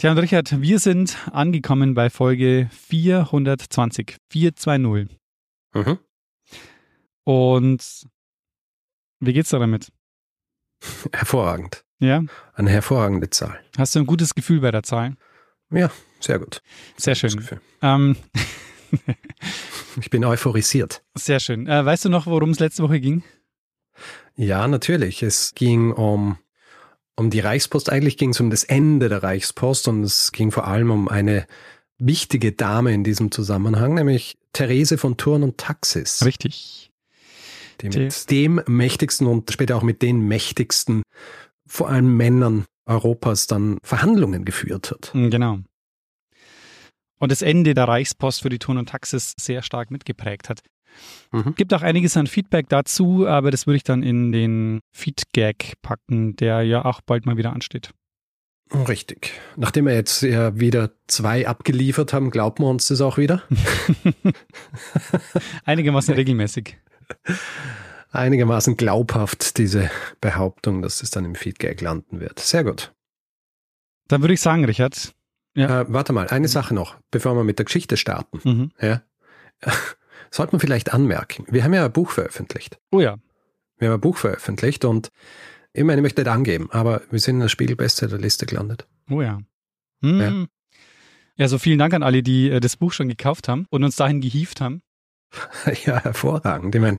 Tja, und Richard, wir sind angekommen bei Folge 420, 420. Mhm. Und wie geht's da damit? Hervorragend. Ja? Eine hervorragende Zahl. Hast du ein gutes Gefühl bei der Zahl? Ja, sehr gut. Sehr schön. Ähm, Ich bin euphorisiert. sehr schön. Äh, weißt du noch, worum es letzte Woche ging? Ja, natürlich. Es ging um, um die Reichspost. Eigentlich ging es um das Ende der Reichspost und es ging vor allem um eine wichtige Dame in diesem Zusammenhang, nämlich Therese von Thurn und Taxis, Richtig. die Die- mit dem mächtigsten und später auch mit den mächtigsten, vor allem Männern Europas, dann Verhandlungen geführt hat. Mm, Genau. Und das Ende der Reichspost für die Ton und Taxis sehr stark mitgeprägt hat. Mhm. Gibt auch einiges an Feedback dazu, aber das würde ich dann in den Feedgag packen, der ja auch bald mal wieder ansteht. Richtig. Nachdem wir jetzt ja wieder zwei abgeliefert haben, glauben wir uns das auch wieder. Einigermaßen regelmäßig. Einigermaßen glaubhaft, diese Behauptung, dass es dann im Feedgag landen wird. Sehr gut. Dann würde ich sagen, Richard. Ja. Äh, warte mal, eine Sache noch, bevor wir mit der Geschichte starten. Mhm. Ja. Sollte man vielleicht anmerken. Wir haben ja ein Buch veröffentlicht. Oh ja. Wir haben ein Buch veröffentlicht und ich meine, ich möchte nicht angeben, aber wir sind in der Spiegel-Bestsellerliste gelandet. Oh ja. Hm. Ja. Ja, so vielen Dank an alle, die äh, das Buch schon gekauft haben und uns dahin gehievt haben. ja, hervorragend. Ich meine,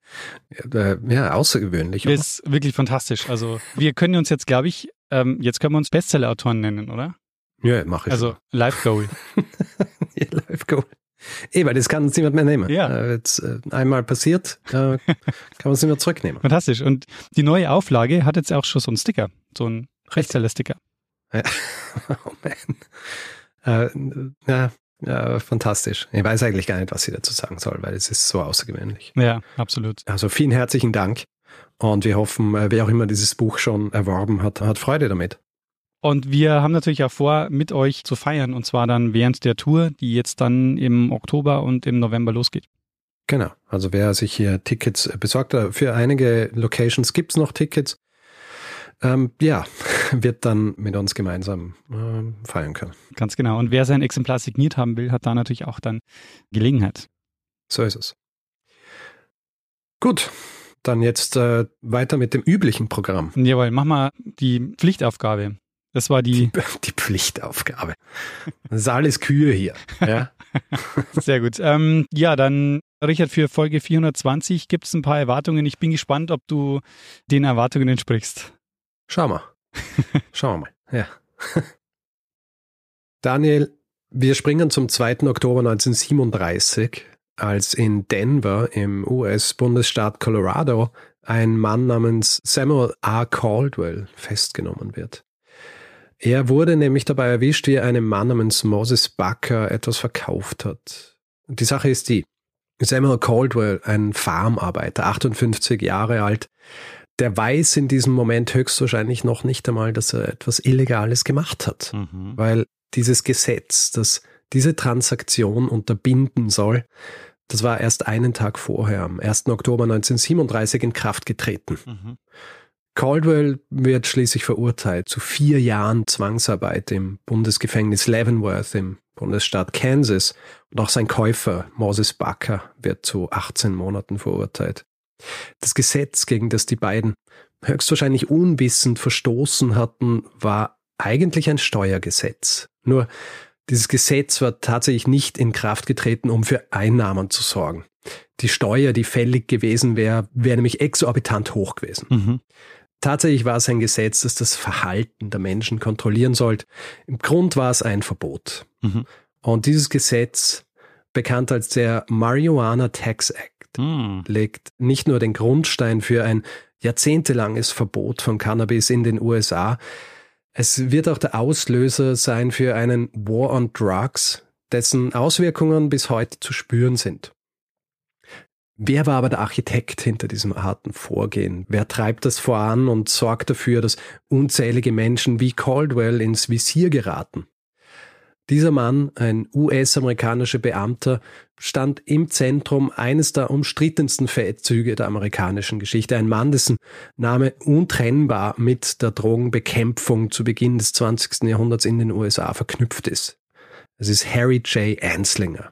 äh, ja, außergewöhnlich. Das ist wirklich fantastisch. Also wir können uns jetzt, glaube ich, ähm, jetzt können wir uns Bestseller-Autoren nennen, oder? Ja, mache ich. Also Live Goal. Ja, Live Goal. Weil das kann uns niemand mehr nehmen. Ja. Äh, jetzt äh, einmal passiert, äh, kann man es nicht mehr zurücknehmen. Fantastisch. Und die neue Auflage hat jetzt auch schon so einen Sticker, so einen Rechtseller-Sticker. Ja. Oh man. Äh, ja, ja, fantastisch. Ich weiß eigentlich gar nicht, was ich dazu sagen soll, weil es ist so außergewöhnlich. Ja, absolut. Also vielen herzlichen Dank und wir hoffen, äh, wer auch immer dieses Buch schon erworben hat, hat Freude damit. Und wir haben natürlich auch vor, mit euch zu feiern, und zwar dann während der Tour, die jetzt dann im Oktober und im November losgeht. Genau. Also wer sich hier Tickets äh, besorgt, äh, für einige Locations gibt's noch Tickets. Ähm, ja, wird dann mit uns gemeinsam ähm, feiern können. Ganz genau. Und wer sein Exemplar signiert haben will, hat da natürlich auch dann Gelegenheit. So ist es. Gut, dann jetzt äh, weiter mit dem üblichen Programm. Jawohl, mach mal die Pflichtaufgabe. Das war die, Die Pflichtaufgabe. Das ist alles Kühe hier. Ja? sehr gut. Ähm, ja, dann, Richard, für Folge 420 gibt es ein paar Erwartungen. Ich bin gespannt, ob du den Erwartungen entsprichst. Schau mal. Schauen wir mal. Ja. Daniel, wir springen zum 2. Oktober 1937, als in Denver im US-Bundesstaat Colorado ein Mann namens Samuel R. Caldwell festgenommen wird. Er wurde nämlich dabei erwischt, wie er einem Mann namens Moses Bucker etwas verkauft hat. Die Sache ist die, Samuel Caldwell, ein Farmarbeiter, 58 Jahre alt, der weiß in diesem Moment höchstwahrscheinlich noch nicht einmal, dass er etwas Illegales gemacht hat. Mhm. Weil dieses Gesetz, das diese Transaktion unterbinden soll, das war erst einen Tag vorher, am 1. Oktober 1937 in Kraft getreten. Mhm. Caldwell wird schließlich verurteilt zu vier Jahren Zwangsarbeit im Bundesgefängnis Leavenworth im Bundesstaat Kansas und auch sein Käufer Moses Bucker wird zu 18 Monaten verurteilt. Das Gesetz, gegen das die beiden höchstwahrscheinlich unwissend verstoßen hatten, war eigentlich ein Steuergesetz. Nur dieses Gesetz war tatsächlich nicht in Kraft getreten, um für Einnahmen zu sorgen. Die Steuer, die fällig gewesen wäre, wäre nämlich exorbitant hoch gewesen. Mhm. Tatsächlich war es ein Gesetz, das das Verhalten der Menschen kontrollieren sollte. Im Grund war es ein Verbot. Mhm. Und dieses Gesetz, bekannt als der Marijuana Tax Act, Mhm. legt nicht nur den Grundstein für ein jahrzehntelanges Verbot von Cannabis in den USA, Es wird auch der Auslöser sein für einen War on Drugs, dessen Auswirkungen bis heute zu spüren sind. Wer war aber der Architekt hinter diesem harten Vorgehen? Wer treibt das voran und sorgt dafür, dass unzählige Menschen wie Caldwell ins Visier geraten? Dieser Mann, ein US-amerikanischer Beamter, stand im Zentrum eines der umstrittensten Feldzüge der amerikanischen Geschichte. Ein Mann, dessen Name untrennbar mit der Drogenbekämpfung zu Beginn des 20. Jahrhunderts in den USA verknüpft ist. Es ist Harry J. Anslinger.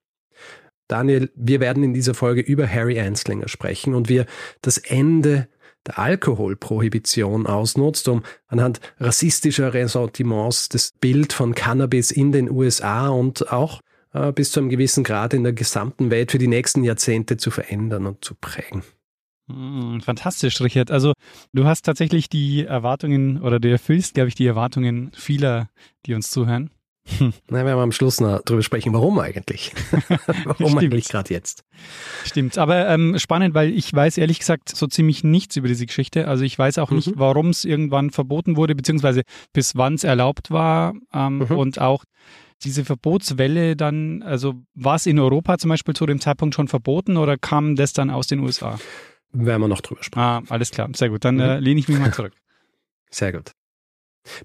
Daniel, wir werden in dieser Folge über Harry Anslinger sprechen und wir das Ende der Alkoholprohibition ausnutzt, um anhand rassistischer Ressentiments das Bild von Cannabis in den USA und auch äh, bis zu einem gewissen Grad in der gesamten Welt für die nächsten Jahrzehnte zu verändern und zu prägen. Hm, fantastisch, Richard. Also du hast tatsächlich die Erwartungen oder du erfüllst, glaube ich, die Erwartungen vieler, die uns zuhören. Hm. Na, werden wir am Schluss noch drüber sprechen, warum eigentlich? warum eigentlich gerade jetzt? Stimmt, aber ähm, spannend, weil ich weiß ehrlich gesagt so ziemlich nichts über diese Geschichte. Also ich weiß auch mhm. nicht, warum es irgendwann verboten wurde, beziehungsweise bis wann es erlaubt war ähm, mhm. und auch diese Verbotswelle dann, also war es in Europa zum Beispiel zu dem Zeitpunkt schon verboten oder kam das dann aus den USA? Werden wir noch drüber sprechen. Ah, alles klar, sehr gut. Dann mhm. äh, lehne ich mich mal zurück. Sehr gut.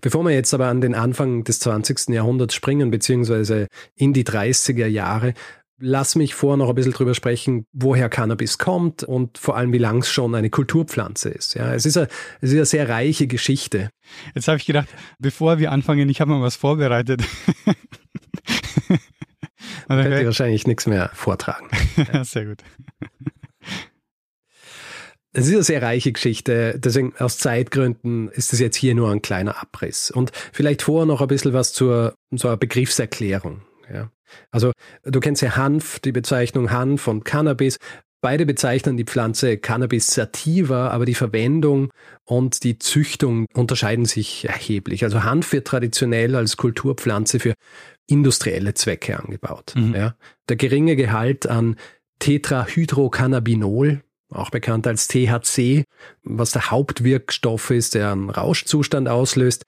Bevor wir jetzt aber an den Anfang des 20. Jahrhunderts springen, beziehungsweise in die 30er Jahre, lass mich vor noch ein bisschen drüber sprechen, woher Cannabis kommt und vor allem, wie lang es schon eine Kulturpflanze ist. Ja, es ist eine, es ist eine sehr reiche Geschichte. Jetzt habe ich gedacht, bevor wir anfangen, ich habe mal was vorbereitet. Man könnte wahrscheinlich nichts mehr vortragen. sehr gut. Es ist eine sehr reiche Geschichte, deswegen aus Zeitgründen ist es jetzt hier nur ein kleiner Abriss. Und vielleicht vorher noch ein bisschen was zur einer Begriffserklärung. Ja. Also du kennst ja Hanf, die Bezeichnung Hanf und Cannabis. Beide bezeichnen die Pflanze Cannabis sativa, aber die Verwendung und die Züchtung unterscheiden sich erheblich. Also Hanf wird traditionell als Kulturpflanze für industrielle Zwecke angebaut. Mhm. Ja. Der geringe Gehalt an Tetrahydrocannabinol, auch bekannt als THC, was der Hauptwirkstoff ist, der einen Rauschzustand auslöst,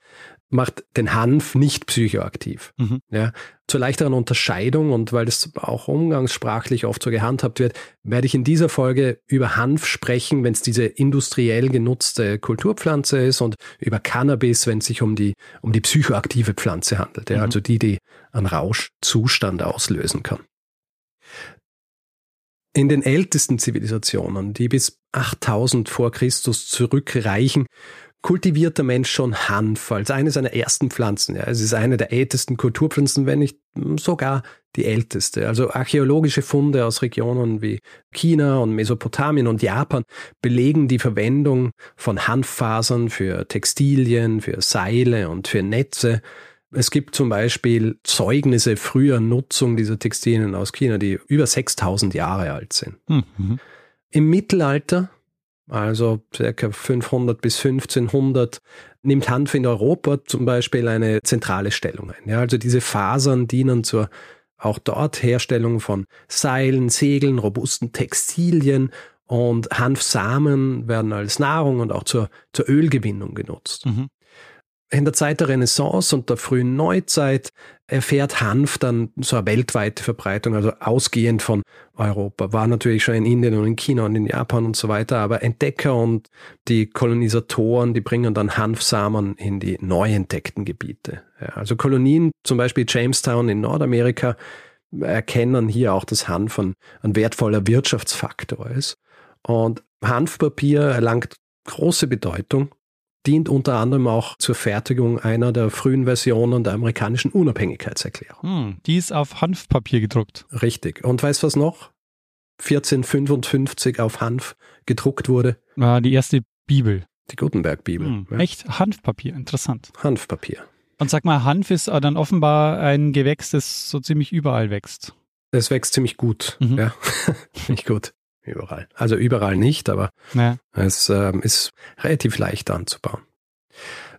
macht den Hanf nicht psychoaktiv. Mhm. Ja, zur leichteren Unterscheidung und weil das auch umgangssprachlich oft so gehandhabt wird, werde ich in dieser Folge über Hanf sprechen, wenn es diese industriell genutzte Kulturpflanze ist und über Cannabis, wenn es sich um die, um die psychoaktive Pflanze handelt, ja, mhm. also die, die einen Rauschzustand auslösen kann. In den ältesten Zivilisationen, die bis 8000 vor Christus zurückreichen, kultiviert der Mensch schon Hanf als eine seiner ersten Pflanzen. Ja, es ist eine der ältesten Kulturpflanzen, wenn nicht sogar die älteste. Also archäologische Funde aus Regionen wie China und Mesopotamien und Japan belegen die Verwendung von Hanffasern für Textilien, für Seile und für Netze. Es gibt zum Beispiel Zeugnisse früher Nutzung dieser Textilien aus China, die über 6000 Jahre alt sind. Mhm. Im Mittelalter, also circa 500 bis 1500, nimmt Hanf in Europa zum Beispiel eine zentrale Stellung ein. Ja, also diese Fasern dienen zur auch dort Herstellung von Seilen, Segeln, robusten Textilien und Hanfsamen werden als Nahrung und auch zur, zur Ölgewinnung genutzt. Mhm. In der Zeit der Renaissance und der frühen Neuzeit erfährt Hanf dann so eine weltweite Verbreitung, also ausgehend von Europa. War natürlich schon in Indien und in China und in Japan und so weiter, aber Entdecker und die Kolonisatoren, die bringen dann Hanfsamen in die neu entdeckten Gebiete. Ja, also Kolonien, zum Beispiel Jamestown in Nordamerika, erkennen hier auch, dass Hanf ein, ein wertvoller Wirtschaftsfaktor ist. Und Hanfpapier erlangt große Bedeutung dient unter anderem auch zur Fertigung einer der frühen Versionen der amerikanischen Unabhängigkeitserklärung. Hm, die ist auf Hanfpapier gedruckt. Richtig. Und weißt du was noch? 1455 auf Hanf gedruckt wurde. War die erste Bibel. Die Gutenberg-Bibel. Hm, ja. Echt? Hanfpapier, interessant. Hanfpapier. Und sag mal, Hanf ist dann offenbar ein Gewächs, das so ziemlich überall wächst. Es wächst ziemlich gut, mhm. ja. ziemlich gut. Überall. Also überall nicht, aber ja. es ähm, ist relativ leicht anzubauen.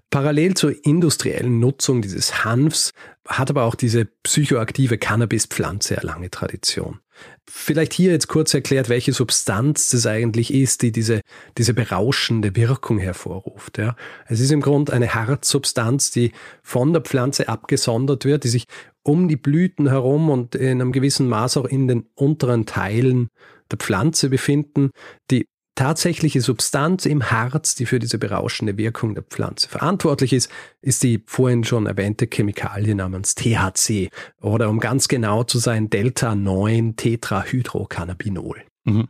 Parallel zur industriellen Nutzung dieses Hanfs hat aber auch diese psychoaktive Cannabispflanze eine lange Tradition. Vielleicht hier jetzt kurz erklärt, welche Substanz das eigentlich ist, die diese, diese berauschende Wirkung hervorruft. Ja. Es ist im Grunde eine Harzsubstanz, die von der Pflanze abgesondert wird, die sich um die Blüten herum und in einem gewissen Maß auch in den unteren Teilen der Pflanze befinden, die tatsächliche Substanz im Harz, die für diese berauschende Wirkung der Pflanze verantwortlich ist, ist die vorhin schon erwähnte Chemikalie namens THC oder um ganz genau zu sein Delta-9-Tetrahydrocannabinol. Mhm.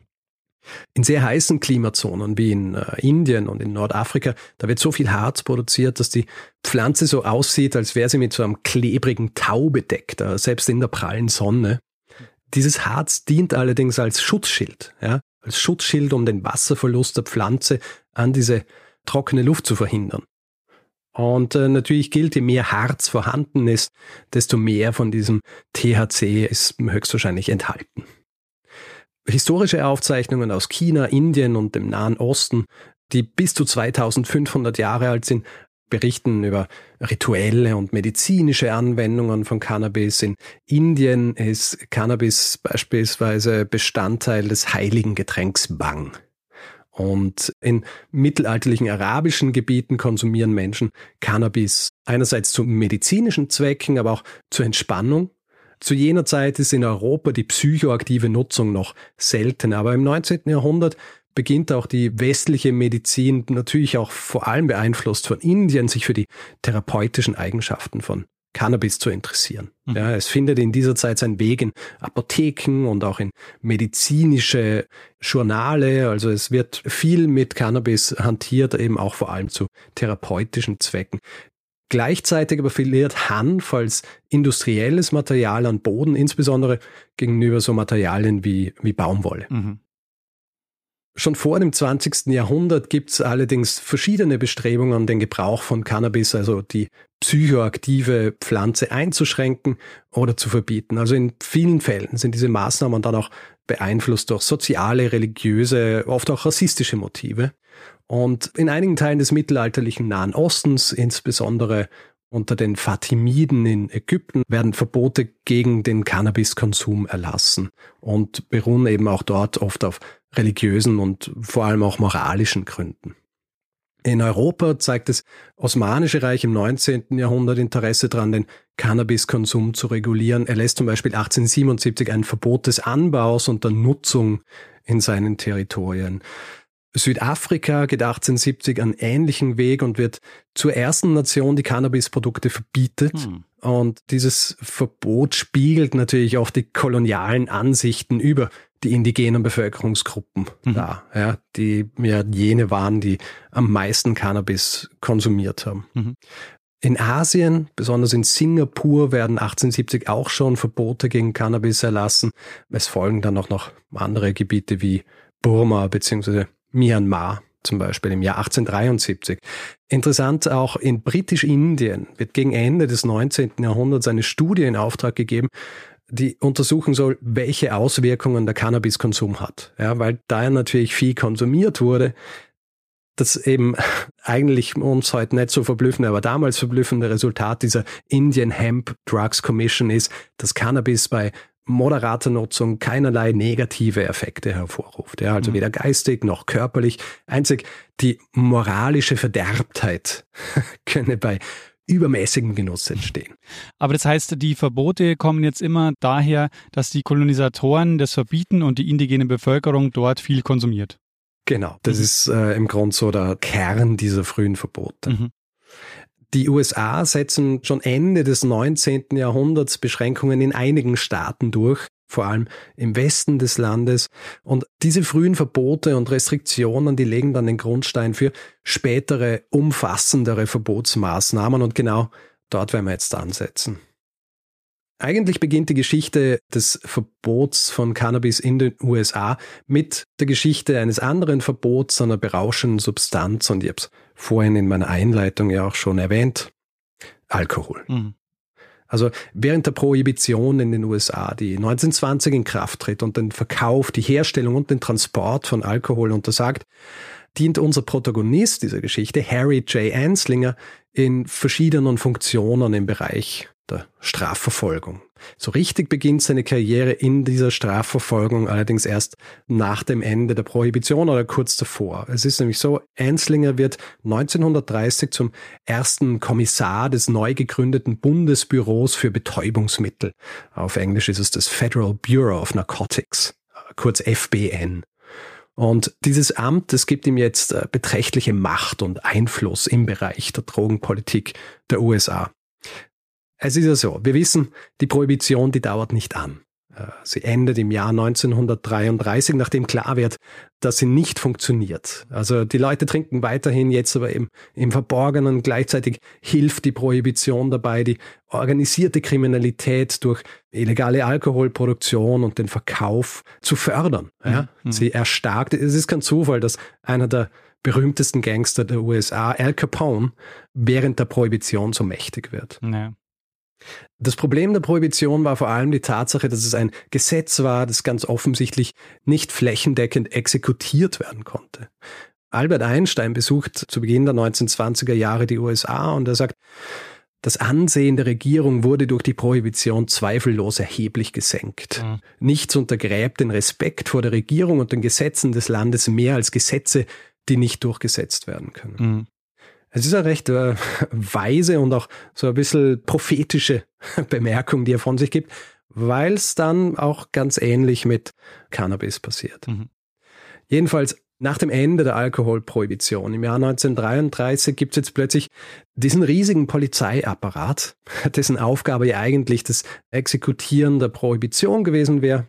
In sehr heißen Klimazonen wie in äh, Indien und in Nordafrika, da wird so viel Harz produziert, dass die Pflanze so aussieht, als wäre sie mit so einem klebrigen Tau bedeckt, äh, selbst in der prallen Sonne. Dieses Harz dient allerdings als Schutzschild. Ja? als Schutzschild, um den Wasserverlust der Pflanze an diese trockene Luft zu verhindern. Und äh, natürlich gilt, je mehr Harz vorhanden ist, desto mehr von diesem THC ist höchstwahrscheinlich enthalten. Historische Aufzeichnungen aus China, Indien und dem Nahen Osten, die bis zu 2500 Jahre alt sind, berichten über rituelle und medizinische Anwendungen von Cannabis. In Indien ist Cannabis beispielsweise Bestandteil des heiligen Getränks Bang. Und in mittelalterlichen arabischen Gebieten konsumieren Menschen Cannabis einerseits zu medizinischen Zwecken, aber auch zur Entspannung. Zu jener Zeit ist in Europa die psychoaktive Nutzung noch selten, aber im 19. Jahrhundert beginnt auch die westliche Medizin, natürlich auch vor allem beeinflusst von Indien, sich für die therapeutischen Eigenschaften von Cannabis zu interessieren. Mhm. Ja, es findet in dieser Zeit seinen Weg in Apotheken und auch in medizinische Journale. Also es wird viel mit Cannabis hantiert, eben auch vor allem zu therapeutischen Zwecken. Gleichzeitig aber verliert Hanf als industrielles Material an Boden, insbesondere gegenüber so Materialien wie, wie Baumwolle. Mhm. Schon vor dem 20. Jahrhundert gibt es allerdings verschiedene Bestrebungen, den Gebrauch von Cannabis, also die psychoaktive Pflanze einzuschränken oder zu verbieten. Also in vielen Fällen sind diese Maßnahmen dann auch beeinflusst durch soziale, religiöse, oft auch rassistische Motive. Und in einigen Teilen des mittelalterlichen Nahen Ostens, insbesondere unter den Fatimiden in Ägypten werden Verbote gegen den Cannabiskonsum erlassen und beruhen eben auch dort oft auf religiösen und vor allem auch moralischen Gründen. In Europa zeigt das Osmanische Reich im 19. Jahrhundert Interesse daran, den Cannabiskonsum zu regulieren. Er lässt zum Beispiel 1877 ein Verbot des Anbaus und der Nutzung in seinen Territorien. Südafrika geht 1870 einen ähnlichen Weg und wird zur ersten Nation, die Cannabisprodukte verbietet. Hm. Und dieses Verbot spiegelt natürlich auch die kolonialen Ansichten über die indigenen Bevölkerungsgruppen mhm. dar, ja, die ja jene waren, die am meisten Cannabis konsumiert haben. Mhm. In Asien, besonders in Singapur, werden 1870 auch schon Verbote gegen Cannabis erlassen. Es folgen dann auch noch andere Gebiete wie Burma bzw. Myanmar zum Beispiel im Jahr 1873. Interessant, auch in Britisch-Indien wird gegen Ende des 19. Jahrhunderts eine Studie in Auftrag gegeben, die untersuchen soll, welche Auswirkungen der Cannabiskonsum hat. Ja, weil da ja natürlich viel konsumiert wurde, das eben eigentlich uns heute nicht so verblüffende, aber damals verblüffende Resultat dieser Indian Hemp Drugs Commission ist, dass Cannabis bei moderater Nutzung keinerlei negative Effekte hervorruft. Ja, also mhm. weder geistig noch körperlich. Einzig die moralische Verderbtheit könne bei übermäßigem Genuss entstehen. Aber das heißt, die Verbote kommen jetzt immer daher, dass die Kolonisatoren das verbieten und die indigene Bevölkerung dort viel konsumiert. Genau, das mhm. ist äh, im Grunde so der Kern dieser frühen Verbote. Mhm. Die USA setzen schon Ende des 19. Jahrhunderts Beschränkungen in einigen Staaten durch, vor allem im Westen des Landes. Und diese frühen Verbote und Restriktionen, die legen dann den Grundstein für spätere, umfassendere Verbotsmaßnahmen. Und genau dort werden wir jetzt ansetzen. Eigentlich beginnt die Geschichte des Verbots von Cannabis in den USA mit der Geschichte eines anderen Verbots einer berauschenden Substanz. Und ich habe es vorhin in meiner Einleitung ja auch schon erwähnt. Alkohol. Mhm. Also während der Prohibition in den USA, die 1920 in Kraft tritt und den Verkauf, die Herstellung und den Transport von Alkohol untersagt, dient unser Protagonist dieser Geschichte, Harry J. Anslinger, in verschiedenen Funktionen im Bereich der Strafverfolgung. So richtig beginnt seine Karriere in dieser Strafverfolgung allerdings erst nach dem Ende der Prohibition oder kurz davor. Es ist nämlich so, Enslinger wird 1930 zum ersten Kommissar des neu gegründeten Bundesbüros für Betäubungsmittel. Auf Englisch ist es das Federal Bureau of Narcotics, kurz FBN. Und dieses Amt, das gibt ihm jetzt äh, beträchtliche Macht und Einfluss im Bereich der Drogenpolitik der USA. Es ist ja so, wir wissen, die Prohibition, die dauert nicht an. Äh, sie endet im Jahr 1933, nachdem klar wird, dass sie nicht funktioniert. Also die Leute trinken weiterhin jetzt aber eben im Verborgenen. Gleichzeitig hilft die Prohibition dabei, die organisierte Kriminalität durch illegale Alkoholproduktion und den Verkauf zu fördern. Ja? Mhm. Sie erstarkt. Es ist kein Zufall, dass einer der berühmtesten Gangster der USA, Al Capone, während der Prohibition so mächtig wird. Ja. Das Problem der Prohibition war vor allem die Tatsache, dass es ein Gesetz war, das ganz offensichtlich nicht flächendeckend exekutiert werden konnte. Albert Einstein besucht zu Beginn der 1920er Jahre die USA und er sagt, das Ansehen der Regierung wurde durch die Prohibition zweifellos erheblich gesenkt. Mhm. Nichts untergräbt den Respekt vor der Regierung und den Gesetzen des Landes mehr als Gesetze, die nicht durchgesetzt werden können. Mhm. Es ist eine recht äh, weise und auch so ein bisschen prophetische Bemerkung, die er von sich gibt, weil es dann auch ganz ähnlich mit Cannabis passiert. Mhm. Jedenfalls nach dem Ende der Alkoholprohibition im Jahr 1933 gibt es jetzt plötzlich diesen riesigen Polizeiapparat, dessen Aufgabe ja eigentlich das Exekutieren der Prohibition gewesen wäre.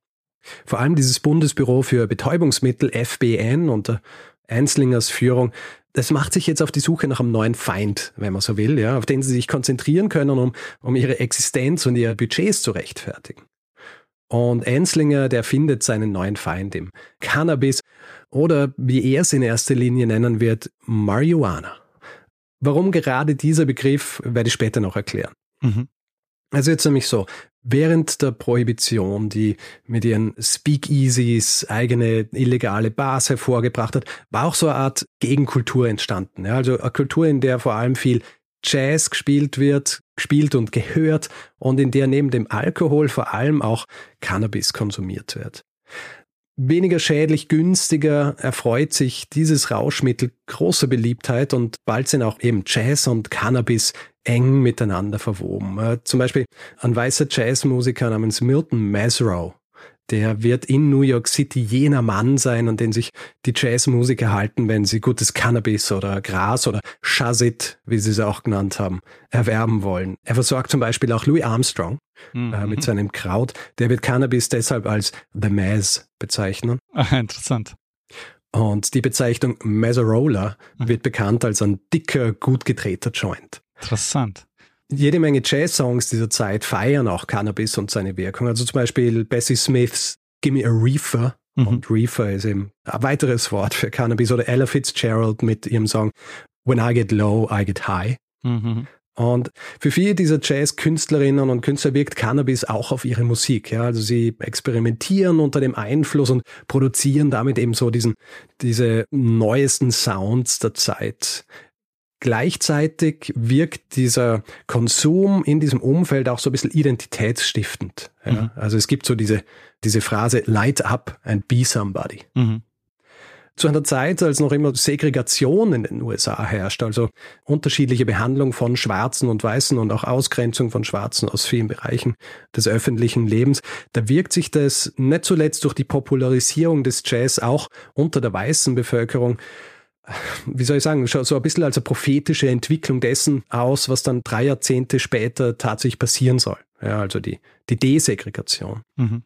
Vor allem dieses Bundesbüro für Betäubungsmittel FBN unter Einslingers Führung das macht sich jetzt auf die Suche nach einem neuen Feind, wenn man so will, ja, auf den sie sich konzentrieren können, um, um ihre Existenz und ihre Budgets zu rechtfertigen. Und Enslinger, der findet seinen neuen Feind im Cannabis oder wie er es in erster Linie nennen wird, Marihuana. Warum gerade dieser Begriff, werde ich später noch erklären. Mhm. Also jetzt nämlich so, während der Prohibition, die mit ihren Speakeasies eigene illegale Bars hervorgebracht hat, war auch so eine Art Gegenkultur entstanden. Ja, also eine Kultur, in der vor allem viel Jazz gespielt wird, gespielt und gehört und in der neben dem Alkohol vor allem auch Cannabis konsumiert wird. Weniger schädlich, günstiger erfreut sich dieses Rauschmittel großer Beliebtheit und bald sind auch eben Jazz und Cannabis eng miteinander verwoben. Äh, zum Beispiel ein weißer Jazzmusiker namens Milton Masrow, der wird in New York City jener Mann sein, an den sich die Jazzmusiker halten, wenn sie gutes Cannabis oder Gras oder Shazit, wie sie es auch genannt haben, erwerben wollen. Er versorgt zum Beispiel auch Louis Armstrong mhm. äh, mit seinem Kraut. Der wird Cannabis deshalb als The Maz bezeichnen. Ah, interessant. Und die Bezeichnung Mazzarola mhm. wird bekannt als ein dicker, gut gedrehter Joint. Interessant. Jede Menge Jazz-Songs dieser Zeit feiern auch Cannabis und seine Wirkung. Also zum Beispiel Bessie Smiths Gimme a Reefer. Mhm. Und Reefer ist eben ein weiteres Wort für Cannabis. Oder Ella Fitzgerald mit ihrem Song When I Get Low, I Get High. Mhm. Und für viele dieser Jazz-Künstlerinnen und Künstler wirkt Cannabis auch auf ihre Musik. Ja? Also sie experimentieren unter dem Einfluss und produzieren damit eben so diesen, diese neuesten Sounds der Zeit. Gleichzeitig wirkt dieser Konsum in diesem Umfeld auch so ein bisschen identitätsstiftend. Ja? Mhm. Also es gibt so diese, diese Phrase light up and be somebody. Mhm. Zu einer Zeit, als noch immer Segregation in den USA herrscht, also unterschiedliche Behandlung von Schwarzen und Weißen und auch Ausgrenzung von Schwarzen aus vielen Bereichen des öffentlichen Lebens, da wirkt sich das nicht zuletzt durch die Popularisierung des Jazz auch unter der weißen Bevölkerung wie soll ich sagen, so ein bisschen als eine prophetische Entwicklung dessen aus, was dann drei Jahrzehnte später tatsächlich passieren soll. Ja, also die, die Desegregation. Mhm.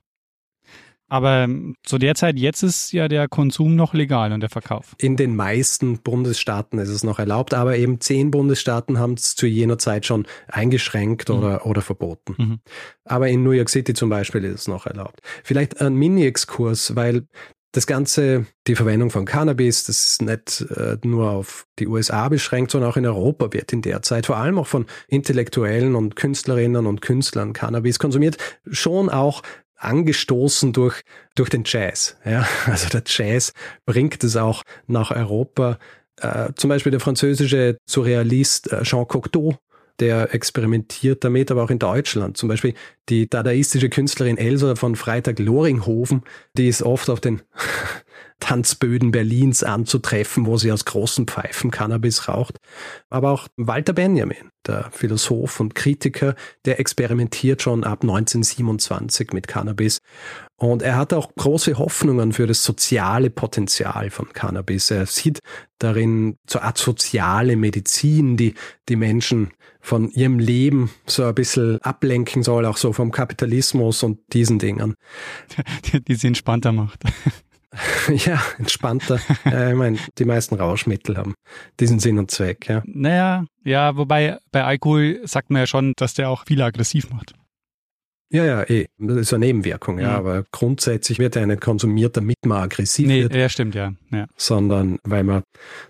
Aber ähm, zu der Zeit, jetzt ist ja der Konsum noch legal und der Verkauf. In den meisten Bundesstaaten ist es noch erlaubt, aber eben zehn Bundesstaaten haben es zu jener Zeit schon eingeschränkt mhm. oder, oder verboten. Mhm. Aber in New York City zum Beispiel ist es noch erlaubt. Vielleicht ein Mini-Exkurs, weil das Ganze, die Verwendung von Cannabis, das ist nicht äh, nur auf die USA beschränkt, sondern auch in Europa wird in der Zeit vor allem auch von Intellektuellen und Künstlerinnen und Künstlern Cannabis konsumiert, schon auch angestoßen durch, durch den Jazz. Ja? Also der Jazz bringt es auch nach Europa. Äh, zum Beispiel der französische Surrealist äh, Jean Cocteau, der experimentiert damit, aber auch in Deutschland. Zum Beispiel die dadaistische Künstlerin Elsa von Freitag-Loringhofen, die ist oft auf den Tanzböden Berlins anzutreffen, wo sie aus großen Pfeifen Cannabis raucht. Aber auch Walter Benjamin, der Philosoph und Kritiker, der experimentiert schon ab 1927 mit Cannabis. Und er hat auch große Hoffnungen für das soziale Potenzial von Cannabis. Er sieht darin so Art soziale Medizin, die die Menschen von ihrem Leben so ein bisschen ablenken soll, auch so vom Kapitalismus und diesen Dingen. Die, die sie entspannter macht. ja, entspannter. ja, ich meine, die meisten Rauschmittel haben diesen Sinn und Zweck, ja. Naja, ja, wobei bei Alkohol sagt man ja schon, dass der auch viel aggressiv macht. Ja, ja, eh. Das ist eine Nebenwirkung, ja. ja. Aber grundsätzlich wird er nicht konsumiert, damit man aggressiv nee, wird. Ja, stimmt, ja. ja. Sondern weil man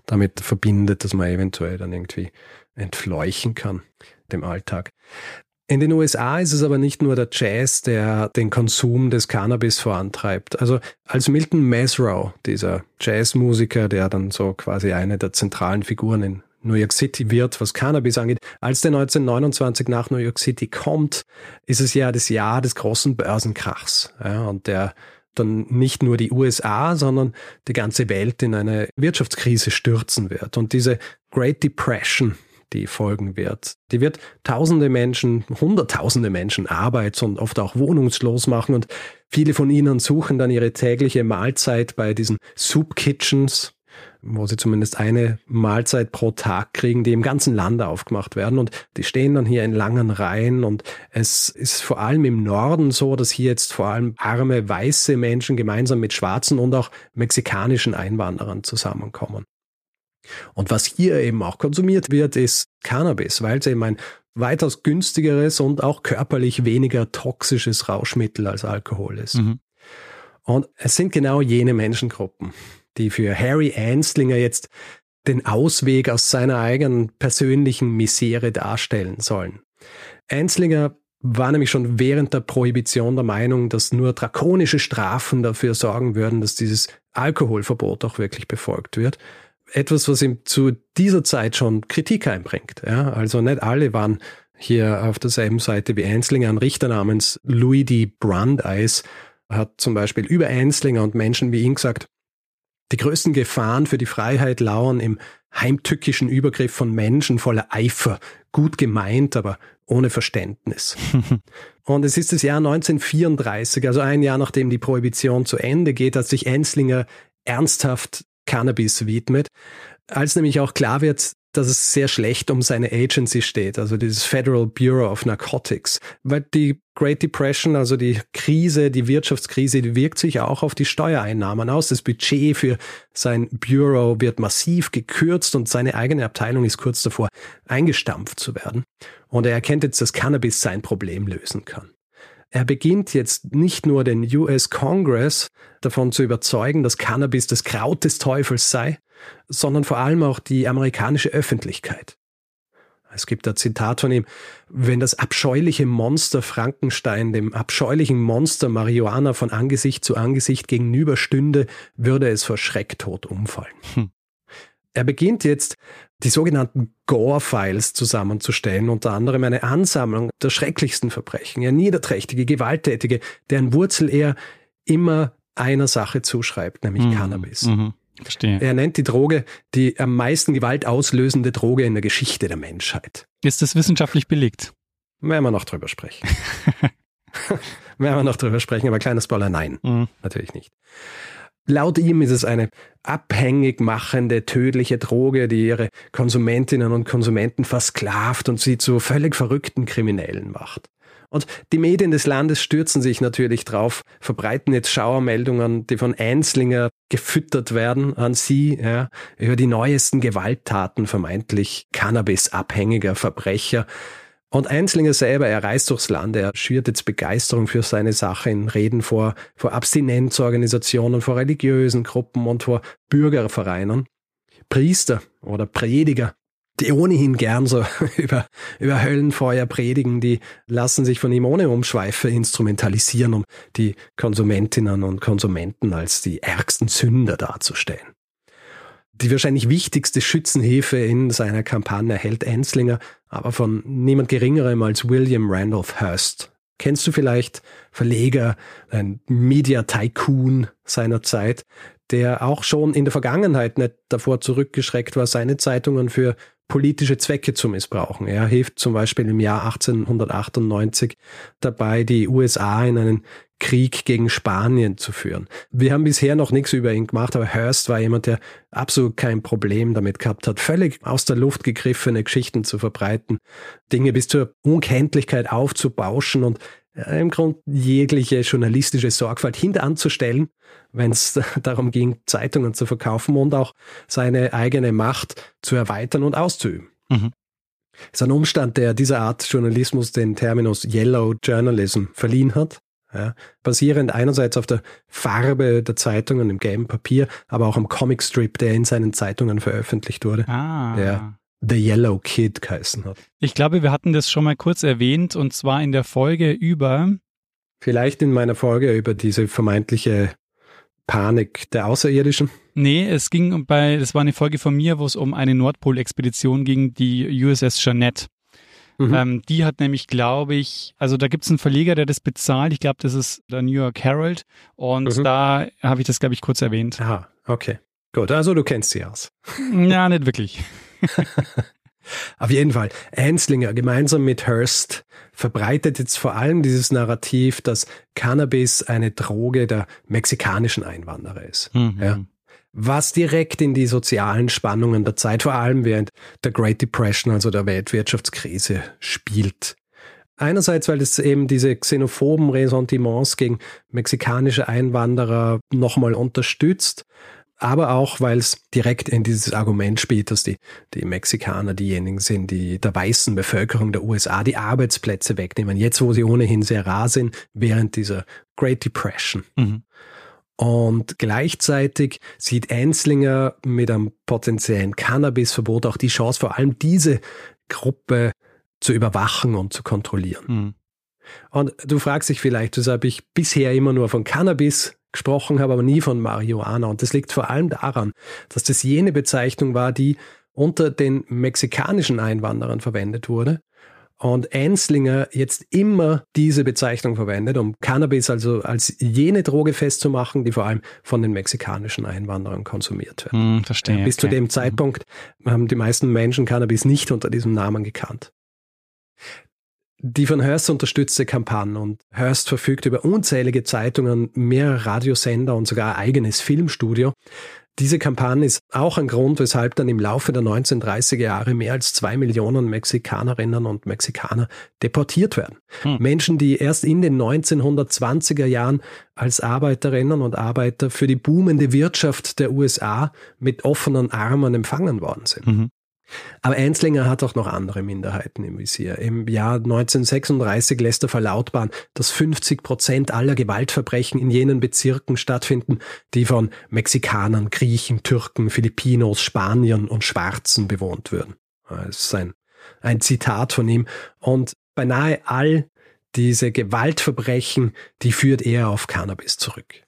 damit verbindet, dass man eventuell dann irgendwie entfleuchen kann, dem Alltag. In den USA ist es aber nicht nur der Jazz, der den Konsum des Cannabis vorantreibt. Also als Milton Mesrow, dieser Jazzmusiker, der dann so quasi eine der zentralen Figuren in New York City wird, was Cannabis angeht. Als der 1929 nach New York City kommt, ist es ja das Jahr des großen Börsenkrachs. Ja, und der dann nicht nur die USA, sondern die ganze Welt in eine Wirtschaftskrise stürzen wird. Und diese Great Depression, die folgen wird. Die wird tausende Menschen, hunderttausende Menschen arbeits- und oft auch wohnungslos machen und viele von ihnen suchen dann ihre tägliche Mahlzeit bei diesen Soup Kitchens, wo sie zumindest eine Mahlzeit pro Tag kriegen, die im ganzen Land aufgemacht werden. Und die stehen dann hier in langen Reihen. Und es ist vor allem im Norden so, dass hier jetzt vor allem arme weiße Menschen gemeinsam mit schwarzen und auch mexikanischen Einwanderern zusammenkommen. Und was hier eben auch konsumiert wird, ist Cannabis, weil es eben ein weitaus günstigeres und auch körperlich weniger toxisches Rauschmittel als Alkohol ist. Mhm. Und es sind genau jene Menschengruppen, die für Harry Anslinger jetzt den Ausweg aus seiner eigenen persönlichen Misere darstellen sollen. Anslinger war nämlich schon während der Prohibition der Meinung, dass nur drakonische Strafen dafür sorgen würden, dass dieses Alkoholverbot auch wirklich befolgt wird etwas, was ihm zu dieser Zeit schon Kritik einbringt. Ja, also nicht alle waren hier auf derselben Seite wie Einslinger. Ein Richter namens Louis D. Brandeis hat zum Beispiel über Einslinger und Menschen wie ihn gesagt, die größten Gefahren für die Freiheit lauern im heimtückischen Übergriff von Menschen voller Eifer, gut gemeint, aber ohne Verständnis. und es ist das Jahr 1934, also ein Jahr nachdem die Prohibition zu Ende geht, dass sich Enslinger ernsthaft Cannabis widmet, als nämlich auch klar wird, dass es sehr schlecht um seine Agency steht, also dieses Federal Bureau of Narcotics, weil die Great Depression, also die Krise, die Wirtschaftskrise, die wirkt sich auch auf die Steuereinnahmen aus. Das Budget für sein Bureau wird massiv gekürzt und seine eigene Abteilung ist kurz davor, eingestampft zu werden. Und er erkennt jetzt, dass Cannabis sein Problem lösen kann. Er beginnt jetzt nicht nur den US Congress davon zu überzeugen, dass Cannabis das Kraut des Teufels sei, sondern vor allem auch die amerikanische Öffentlichkeit. Es gibt ein Zitat von ihm, wenn das abscheuliche Monster Frankenstein dem abscheulichen Monster Marihuana von Angesicht zu Angesicht gegenüberstünde, würde es vor Schrecktod umfallen. Hm. Er beginnt jetzt, die sogenannten Gore-Files zusammenzustellen, unter anderem eine Ansammlung der schrecklichsten Verbrechen, ja niederträchtige, gewalttätige, deren Wurzel er immer einer Sache zuschreibt, nämlich mhm. Cannabis. Mhm. Verstehe. Er nennt die Droge die am meisten Gewalt auslösende Droge in der Geschichte der Menschheit. Ist das wissenschaftlich belegt? Werden wir noch drüber sprechen. Werden wir noch drüber sprechen, aber kleiner Spoiler, nein, mhm. natürlich nicht. Laut ihm ist es eine abhängig machende, tödliche Droge, die ihre Konsumentinnen und Konsumenten versklavt und sie zu völlig verrückten Kriminellen macht. Und die Medien des Landes stürzen sich natürlich drauf, verbreiten jetzt Schauermeldungen, die von Einslinger gefüttert werden an sie, ja, über die neuesten Gewalttaten vermeintlich cannabisabhängiger Verbrecher. Und Einslinger selber, er reist durchs Land, er schürt jetzt Begeisterung für seine Sache in Reden vor, vor Abstinenzorganisationen, vor religiösen Gruppen und vor Bürgervereinen. Priester oder Prediger, die ohnehin gern so über, über Höllenfeuer predigen, die lassen sich von ihm ohne Umschweife instrumentalisieren, um die Konsumentinnen und Konsumenten als die ärgsten Sünder darzustellen. Die wahrscheinlich wichtigste Schützenhilfe in seiner Kampagne erhält Enslinger aber von niemand Geringerem als William Randolph Hearst. Kennst du vielleicht Verleger, ein Media Tycoon seiner Zeit, der auch schon in der Vergangenheit nicht davor zurückgeschreckt war, seine Zeitungen für politische Zwecke zu missbrauchen. Er hilft zum Beispiel im Jahr 1898 dabei, die USA in einen Krieg gegen Spanien zu führen. Wir haben bisher noch nichts über ihn gemacht, aber Hearst war jemand, der absolut kein Problem damit gehabt hat, völlig aus der Luft gegriffene Geschichten zu verbreiten, Dinge bis zur Unkenntlichkeit aufzubauschen und äh, im Grunde jegliche journalistische Sorgfalt hintanzustellen, wenn es darum ging, Zeitungen zu verkaufen und auch seine eigene Macht zu erweitern und auszuüben. Mhm. Das ist ein Umstand, der dieser Art Journalismus den Terminus Yellow Journalism verliehen hat. Ja, basierend einerseits auf der Farbe der Zeitungen im gelben Papier, aber auch am Comicstrip, der in seinen Zeitungen veröffentlicht wurde. Ah. Der The Yellow Kid geheißen hat. Ich glaube, wir hatten das schon mal kurz erwähnt und zwar in der Folge über. Vielleicht in meiner Folge über diese vermeintliche Panik der Außerirdischen? Nee, es ging bei, das war eine Folge von mir, wo es um eine Nordpol-Expedition ging, die USS Jeannette. Mhm. Ähm, die hat nämlich, glaube ich, also da gibt es einen Verleger, der das bezahlt. Ich glaube, das ist der New York Herald. Und mhm. da habe ich das, glaube ich, kurz erwähnt. Aha, okay. Gut, also du kennst sie aus. Ja, nicht wirklich. Auf jeden Fall, Anslinger gemeinsam mit Hearst verbreitet jetzt vor allem dieses Narrativ, dass Cannabis eine Droge der mexikanischen Einwanderer ist. Mhm. Ja? Was direkt in die sozialen Spannungen der Zeit, vor allem während der Great Depression, also der Weltwirtschaftskrise, spielt. Einerseits, weil es eben diese xenophoben Ressentiments gegen mexikanische Einwanderer nochmal unterstützt aber auch, weil es direkt in dieses Argument spielt, dass die, die Mexikaner diejenigen sind, die der weißen Bevölkerung der USA die Arbeitsplätze wegnehmen, jetzt wo sie ohnehin sehr rar sind, während dieser Great Depression. Mhm. Und gleichzeitig sieht Enslinger mit einem potenziellen Cannabisverbot auch die Chance, vor allem diese Gruppe zu überwachen und zu kontrollieren. Mhm. Und du fragst dich vielleicht, das habe ich bisher immer nur von Cannabis gesprochen habe, aber nie von Marihuana. Und das liegt vor allem daran, dass das jene Bezeichnung war, die unter den mexikanischen Einwanderern verwendet wurde. Und Anslinger jetzt immer diese Bezeichnung verwendet, um Cannabis also als jene Droge festzumachen, die vor allem von den mexikanischen Einwanderern konsumiert wird. Hm, verstehe. Bis okay. zu dem Zeitpunkt haben die meisten Menschen Cannabis nicht unter diesem Namen gekannt die von Hearst unterstützte Kampagne und Hearst verfügt über unzählige Zeitungen, mehrere Radiosender und sogar ein eigenes Filmstudio. Diese Kampagne ist auch ein Grund, weshalb dann im Laufe der 1930er Jahre mehr als zwei Millionen Mexikanerinnen und Mexikaner deportiert werden. Hm. Menschen, die erst in den 1920er Jahren als Arbeiterinnen und Arbeiter für die boomende Wirtschaft der USA mit offenen Armen empfangen worden sind. Mhm. Aber Enslinger hat auch noch andere Minderheiten im Visier. Im Jahr 1936 lässt er verlautbaren, dass 50 Prozent aller Gewaltverbrechen in jenen Bezirken stattfinden, die von Mexikanern, Griechen, Türken, Filipinos, Spaniern und Schwarzen bewohnt würden. Das ist ein, ein Zitat von ihm. Und beinahe all diese Gewaltverbrechen, die führt er auf Cannabis zurück.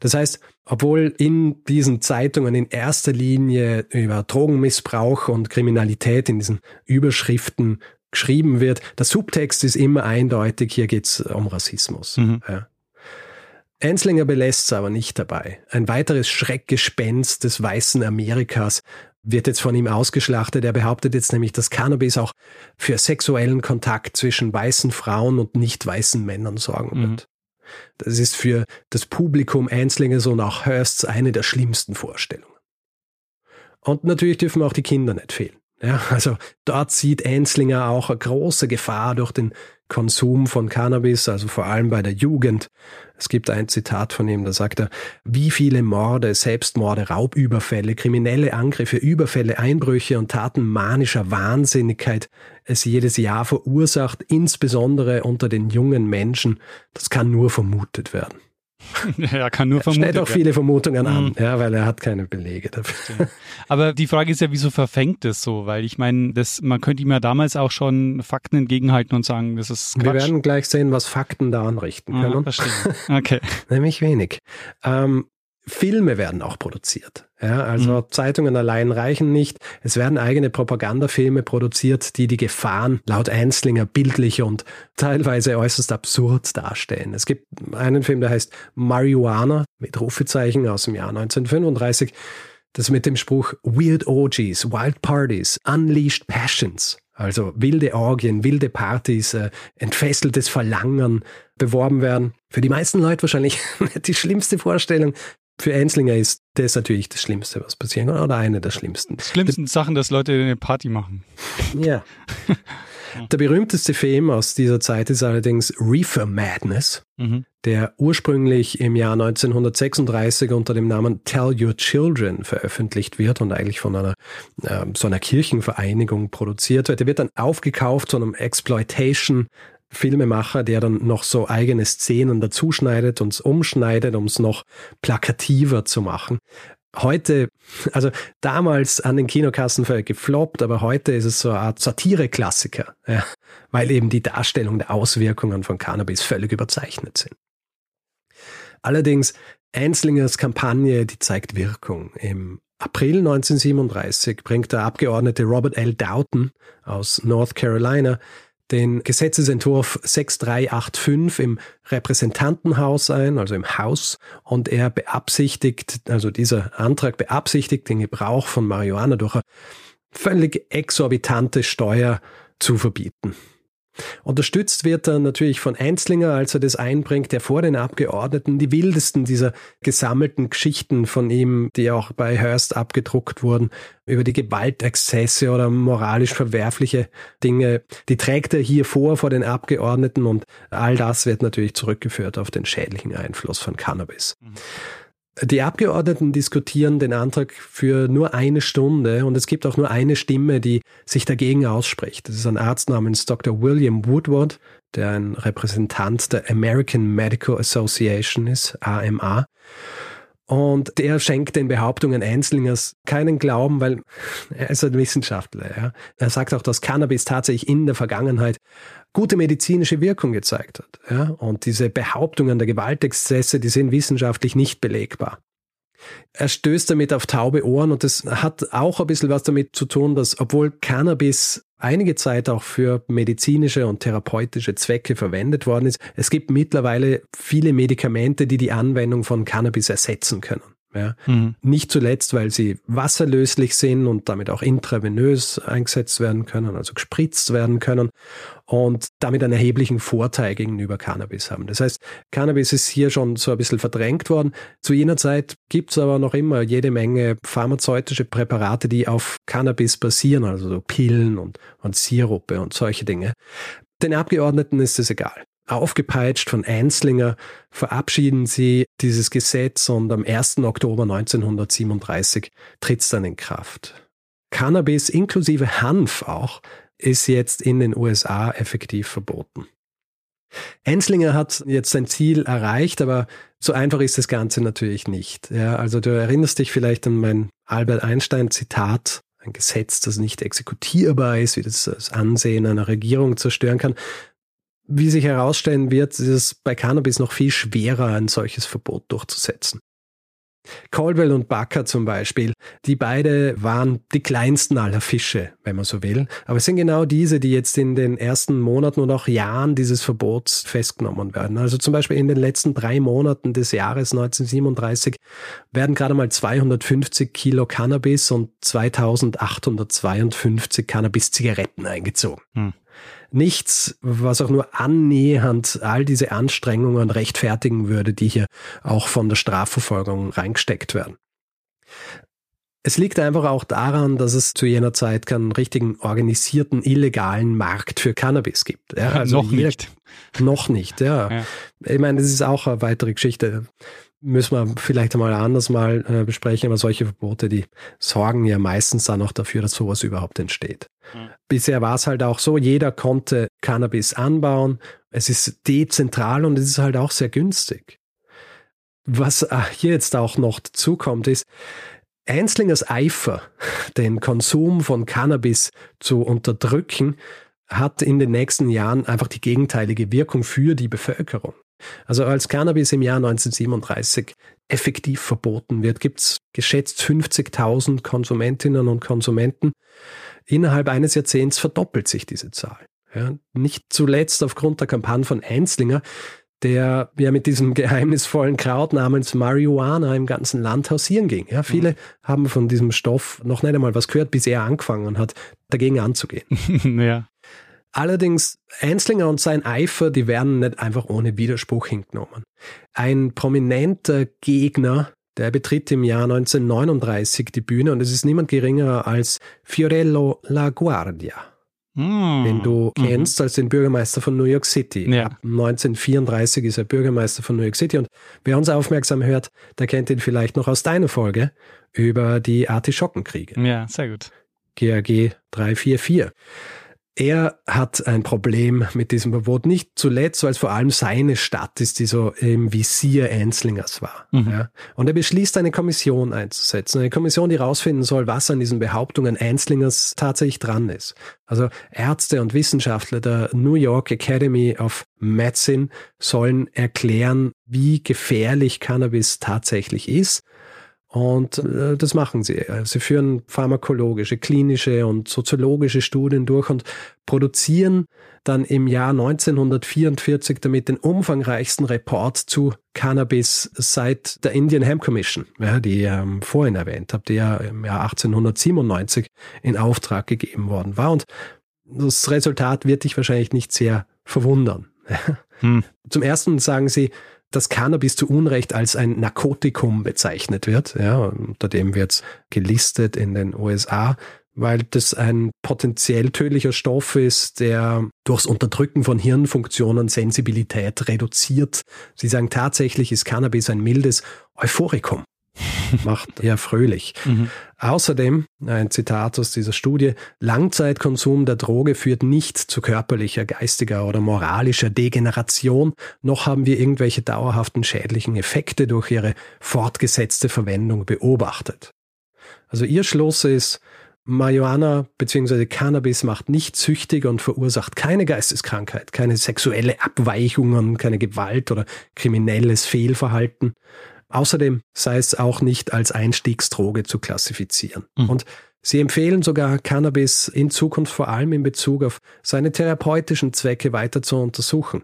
Das heißt, obwohl in diesen Zeitungen in erster Linie über Drogenmissbrauch und Kriminalität in diesen Überschriften geschrieben wird, der Subtext ist immer eindeutig, hier geht es um Rassismus. Mhm. Ja. Enslinger belässt es aber nicht dabei. Ein weiteres Schreckgespenst des weißen Amerikas wird jetzt von ihm ausgeschlachtet. Er behauptet jetzt nämlich, dass Cannabis auch für sexuellen Kontakt zwischen weißen Frauen und nicht weißen Männern sorgen wird. Mhm. Das ist für das Publikum Einslingers und auch Hearsts eine der schlimmsten Vorstellungen. Und natürlich dürfen auch die Kinder nicht fehlen. Ja, also dort sieht Enslinger auch eine große Gefahr durch den Konsum von Cannabis, also vor allem bei der Jugend. Es gibt ein Zitat von ihm, da sagt er, wie viele Morde, Selbstmorde, Raubüberfälle, kriminelle Angriffe, Überfälle, Einbrüche und Taten manischer Wahnsinnigkeit es jedes Jahr verursacht, insbesondere unter den jungen Menschen, das kann nur vermutet werden. er kann nur vermuten. Stellt auch viele Vermutungen an, mhm. ja, weil er hat keine Belege dafür. Aber die Frage ist ja, wieso verfängt es so? Weil ich meine, das, man könnte ihm ja damals auch schon Fakten entgegenhalten und sagen, das ist Quatsch. Wir werden gleich sehen, was Fakten da anrichten können. Ah, verstehe. Okay. Nämlich wenig. Ähm, Filme werden auch produziert. Ja, also mhm. Zeitungen allein reichen nicht. Es werden eigene Propagandafilme produziert, die die Gefahren laut Einslinger bildlich und teilweise äußerst absurd darstellen. Es gibt einen Film, der heißt Marihuana mit Rufezeichen aus dem Jahr 1935. Das mit dem Spruch Weird Orgies, Wild Parties, Unleashed Passions. Also wilde Orgien, wilde Partys, äh, entfesseltes Verlangen beworben werden. Für die meisten Leute wahrscheinlich die schlimmste Vorstellung, für Enslinger ist das natürlich das Schlimmste, was passieren kann, oder eine der schlimmsten. Die schlimmsten Sachen, dass Leute eine Party machen. Ja. Der berühmteste Film aus dieser Zeit ist allerdings Reefer Madness, mhm. der ursprünglich im Jahr 1936 unter dem Namen Tell Your Children veröffentlicht wird und eigentlich von einer äh, so einer Kirchenvereinigung produziert wird. Der wird dann aufgekauft von einem Exploitation Filmemacher, der dann noch so eigene Szenen dazuschneidet und umschneidet, um es noch plakativer zu machen. Heute, also damals an den Kinokassen gefloppt, aber heute ist es so eine Art Satire-Klassiker, ja, weil eben die Darstellung der Auswirkungen von Cannabis völlig überzeichnet sind. Allerdings, Einslingers Kampagne, die zeigt Wirkung. Im April 1937 bringt der Abgeordnete Robert L. Doughton aus North Carolina den Gesetzesentwurf 6385 im Repräsentantenhaus ein, also im Haus, und er beabsichtigt, also dieser Antrag beabsichtigt den Gebrauch von Marihuana durch eine völlig exorbitante Steuer zu verbieten. Unterstützt wird er natürlich von Einzlinger, als er das einbringt, der vor den Abgeordneten die wildesten dieser gesammelten Geschichten von ihm, die auch bei Hearst abgedruckt wurden, über die Gewaltexzesse oder moralisch verwerfliche Dinge, die trägt er hier vor vor den Abgeordneten und all das wird natürlich zurückgeführt auf den schädlichen Einfluss von Cannabis. Mhm. Die Abgeordneten diskutieren den Antrag für nur eine Stunde und es gibt auch nur eine Stimme, die sich dagegen ausspricht. Das ist ein Arzt namens Dr. William Woodward, der ein Repräsentant der American Medical Association ist, AMA. Und der schenkt den Behauptungen Einslingers keinen Glauben, weil er ist ein Wissenschaftler. Ja. Er sagt auch, dass Cannabis tatsächlich in der Vergangenheit gute medizinische Wirkung gezeigt hat. Ja? Und diese Behauptungen der Gewaltexzesse, die sind wissenschaftlich nicht belegbar. Er stößt damit auf taube Ohren und das hat auch ein bisschen was damit zu tun, dass obwohl Cannabis einige Zeit auch für medizinische und therapeutische Zwecke verwendet worden ist, es gibt mittlerweile viele Medikamente, die die Anwendung von Cannabis ersetzen können. Ja. Mhm. Nicht zuletzt, weil sie wasserlöslich sind und damit auch intravenös eingesetzt werden können, also gespritzt werden können und damit einen erheblichen Vorteil gegenüber Cannabis haben. Das heißt, Cannabis ist hier schon so ein bisschen verdrängt worden. Zu jener Zeit gibt es aber noch immer jede Menge pharmazeutische Präparate, die auf Cannabis basieren, also so Pillen und, und Sirupe und solche Dinge. Den Abgeordneten ist es egal aufgepeitscht von Einslinger, verabschieden sie dieses Gesetz und am 1. Oktober 1937 tritt es dann in Kraft. Cannabis inklusive Hanf auch ist jetzt in den USA effektiv verboten. Enslinger hat jetzt sein Ziel erreicht, aber so einfach ist das Ganze natürlich nicht. Ja, also du erinnerst dich vielleicht an mein Albert Einstein Zitat, ein Gesetz, das nicht exekutierbar ist, wie das das Ansehen einer Regierung zerstören kann wie sich herausstellen wird, ist es bei Cannabis noch viel schwerer, ein solches Verbot durchzusetzen. Caldwell und Bakker zum Beispiel, die beide waren die kleinsten aller Fische, wenn man so will. Aber es sind genau diese, die jetzt in den ersten Monaten und auch Jahren dieses Verbots festgenommen werden. Also zum Beispiel in den letzten drei Monaten des Jahres 1937 werden gerade mal 250 Kilo Cannabis und 2852 Cannabis-Zigaretten eingezogen. Hm nichts, was auch nur annähernd all diese Anstrengungen rechtfertigen würde, die hier auch von der Strafverfolgung reingesteckt werden. Es liegt einfach auch daran, dass es zu jener Zeit keinen richtigen organisierten illegalen Markt für Cannabis gibt. Ja, also noch jeder, nicht. Noch nicht, ja. ja. Ich meine, das ist auch eine weitere Geschichte müssen wir vielleicht einmal anders mal äh, besprechen, aber solche Verbote, die sorgen ja meistens dann auch dafür, dass sowas überhaupt entsteht. Mhm. Bisher war es halt auch so, jeder konnte Cannabis anbauen, es ist dezentral und es ist halt auch sehr günstig. Was äh, hier jetzt auch noch dazu kommt, ist, Einslingers Eifer, den Konsum von Cannabis zu unterdrücken, hat in den nächsten Jahren einfach die gegenteilige Wirkung für die Bevölkerung. Also als Cannabis im Jahr 1937 effektiv verboten wird, gibt es geschätzt 50.000 Konsumentinnen und Konsumenten. Innerhalb eines Jahrzehnts verdoppelt sich diese Zahl. Ja, nicht zuletzt aufgrund der Kampagne von Einslinger, der ja mit diesem geheimnisvollen Kraut namens Marihuana im ganzen Land hausieren ging. Ja, viele mhm. haben von diesem Stoff noch nicht einmal was gehört, bis er angefangen hat, dagegen anzugehen. ja. Allerdings, Einslinger und sein Eifer, die werden nicht einfach ohne Widerspruch hingenommen. Ein prominenter Gegner, der betritt im Jahr 1939 die Bühne und es ist niemand geringer als Fiorello La Guardia. Mm. Den du mhm. kennst als den Bürgermeister von New York City. Ja. 1934 ist er Bürgermeister von New York City und wer uns aufmerksam hört, der kennt ihn vielleicht noch aus deiner Folge über die Artischockenkriege. Ja, sehr gut. GAG 344. Er hat ein Problem mit diesem Verbot, nicht zuletzt, weil es vor allem seine Stadt ist, die so im Visier Einslingers war. Mhm. Ja. Und er beschließt, eine Kommission einzusetzen. Eine Kommission, die herausfinden soll, was an diesen Behauptungen Einslingers tatsächlich dran ist. Also Ärzte und Wissenschaftler der New York Academy of Medicine sollen erklären, wie gefährlich Cannabis tatsächlich ist und äh, das machen sie. Sie führen pharmakologische, klinische und soziologische Studien durch und produzieren dann im Jahr 1944 damit den umfangreichsten Report zu Cannabis seit der Indian Hemp Commission, ja, die ich ähm, vorhin erwähnt habe, die ja im Jahr 1897 in Auftrag gegeben worden war. Und das Resultat wird dich wahrscheinlich nicht sehr verwundern. Hm. Zum ersten sagen sie, dass Cannabis zu Unrecht als ein Narkotikum bezeichnet wird. Ja, unter dem wird es gelistet in den USA, weil das ein potenziell tödlicher Stoff ist, der durchs Unterdrücken von Hirnfunktionen Sensibilität reduziert. Sie sagen tatsächlich ist Cannabis ein mildes Euphorikum. macht eher fröhlich. Mhm. Außerdem, ein Zitat aus dieser Studie, Langzeitkonsum der Droge führt nicht zu körperlicher, geistiger oder moralischer Degeneration, noch haben wir irgendwelche dauerhaften schädlichen Effekte durch ihre fortgesetzte Verwendung beobachtet. Also ihr Schluss ist, Marihuana bzw. Cannabis macht nicht süchtig und verursacht keine Geisteskrankheit, keine sexuelle Abweichungen, keine Gewalt oder kriminelles Fehlverhalten. Außerdem sei es auch nicht als Einstiegsdroge zu klassifizieren. Mhm. Und Sie empfehlen sogar, Cannabis in Zukunft vor allem in Bezug auf seine therapeutischen Zwecke weiter zu untersuchen.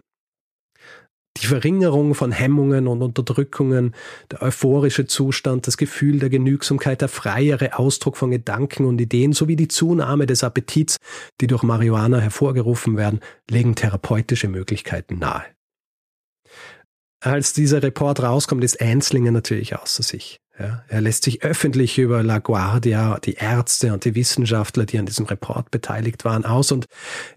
Die Verringerung von Hemmungen und Unterdrückungen, der euphorische Zustand, das Gefühl der Genügsamkeit, der freiere Ausdruck von Gedanken und Ideen sowie die Zunahme des Appetits, die durch Marihuana hervorgerufen werden, legen therapeutische Möglichkeiten nahe als dieser Report rauskommt, ist Einslinger natürlich außer sich. Ja, er lässt sich öffentlich über La Guardia, die Ärzte und die Wissenschaftler, die an diesem Report beteiligt waren, aus und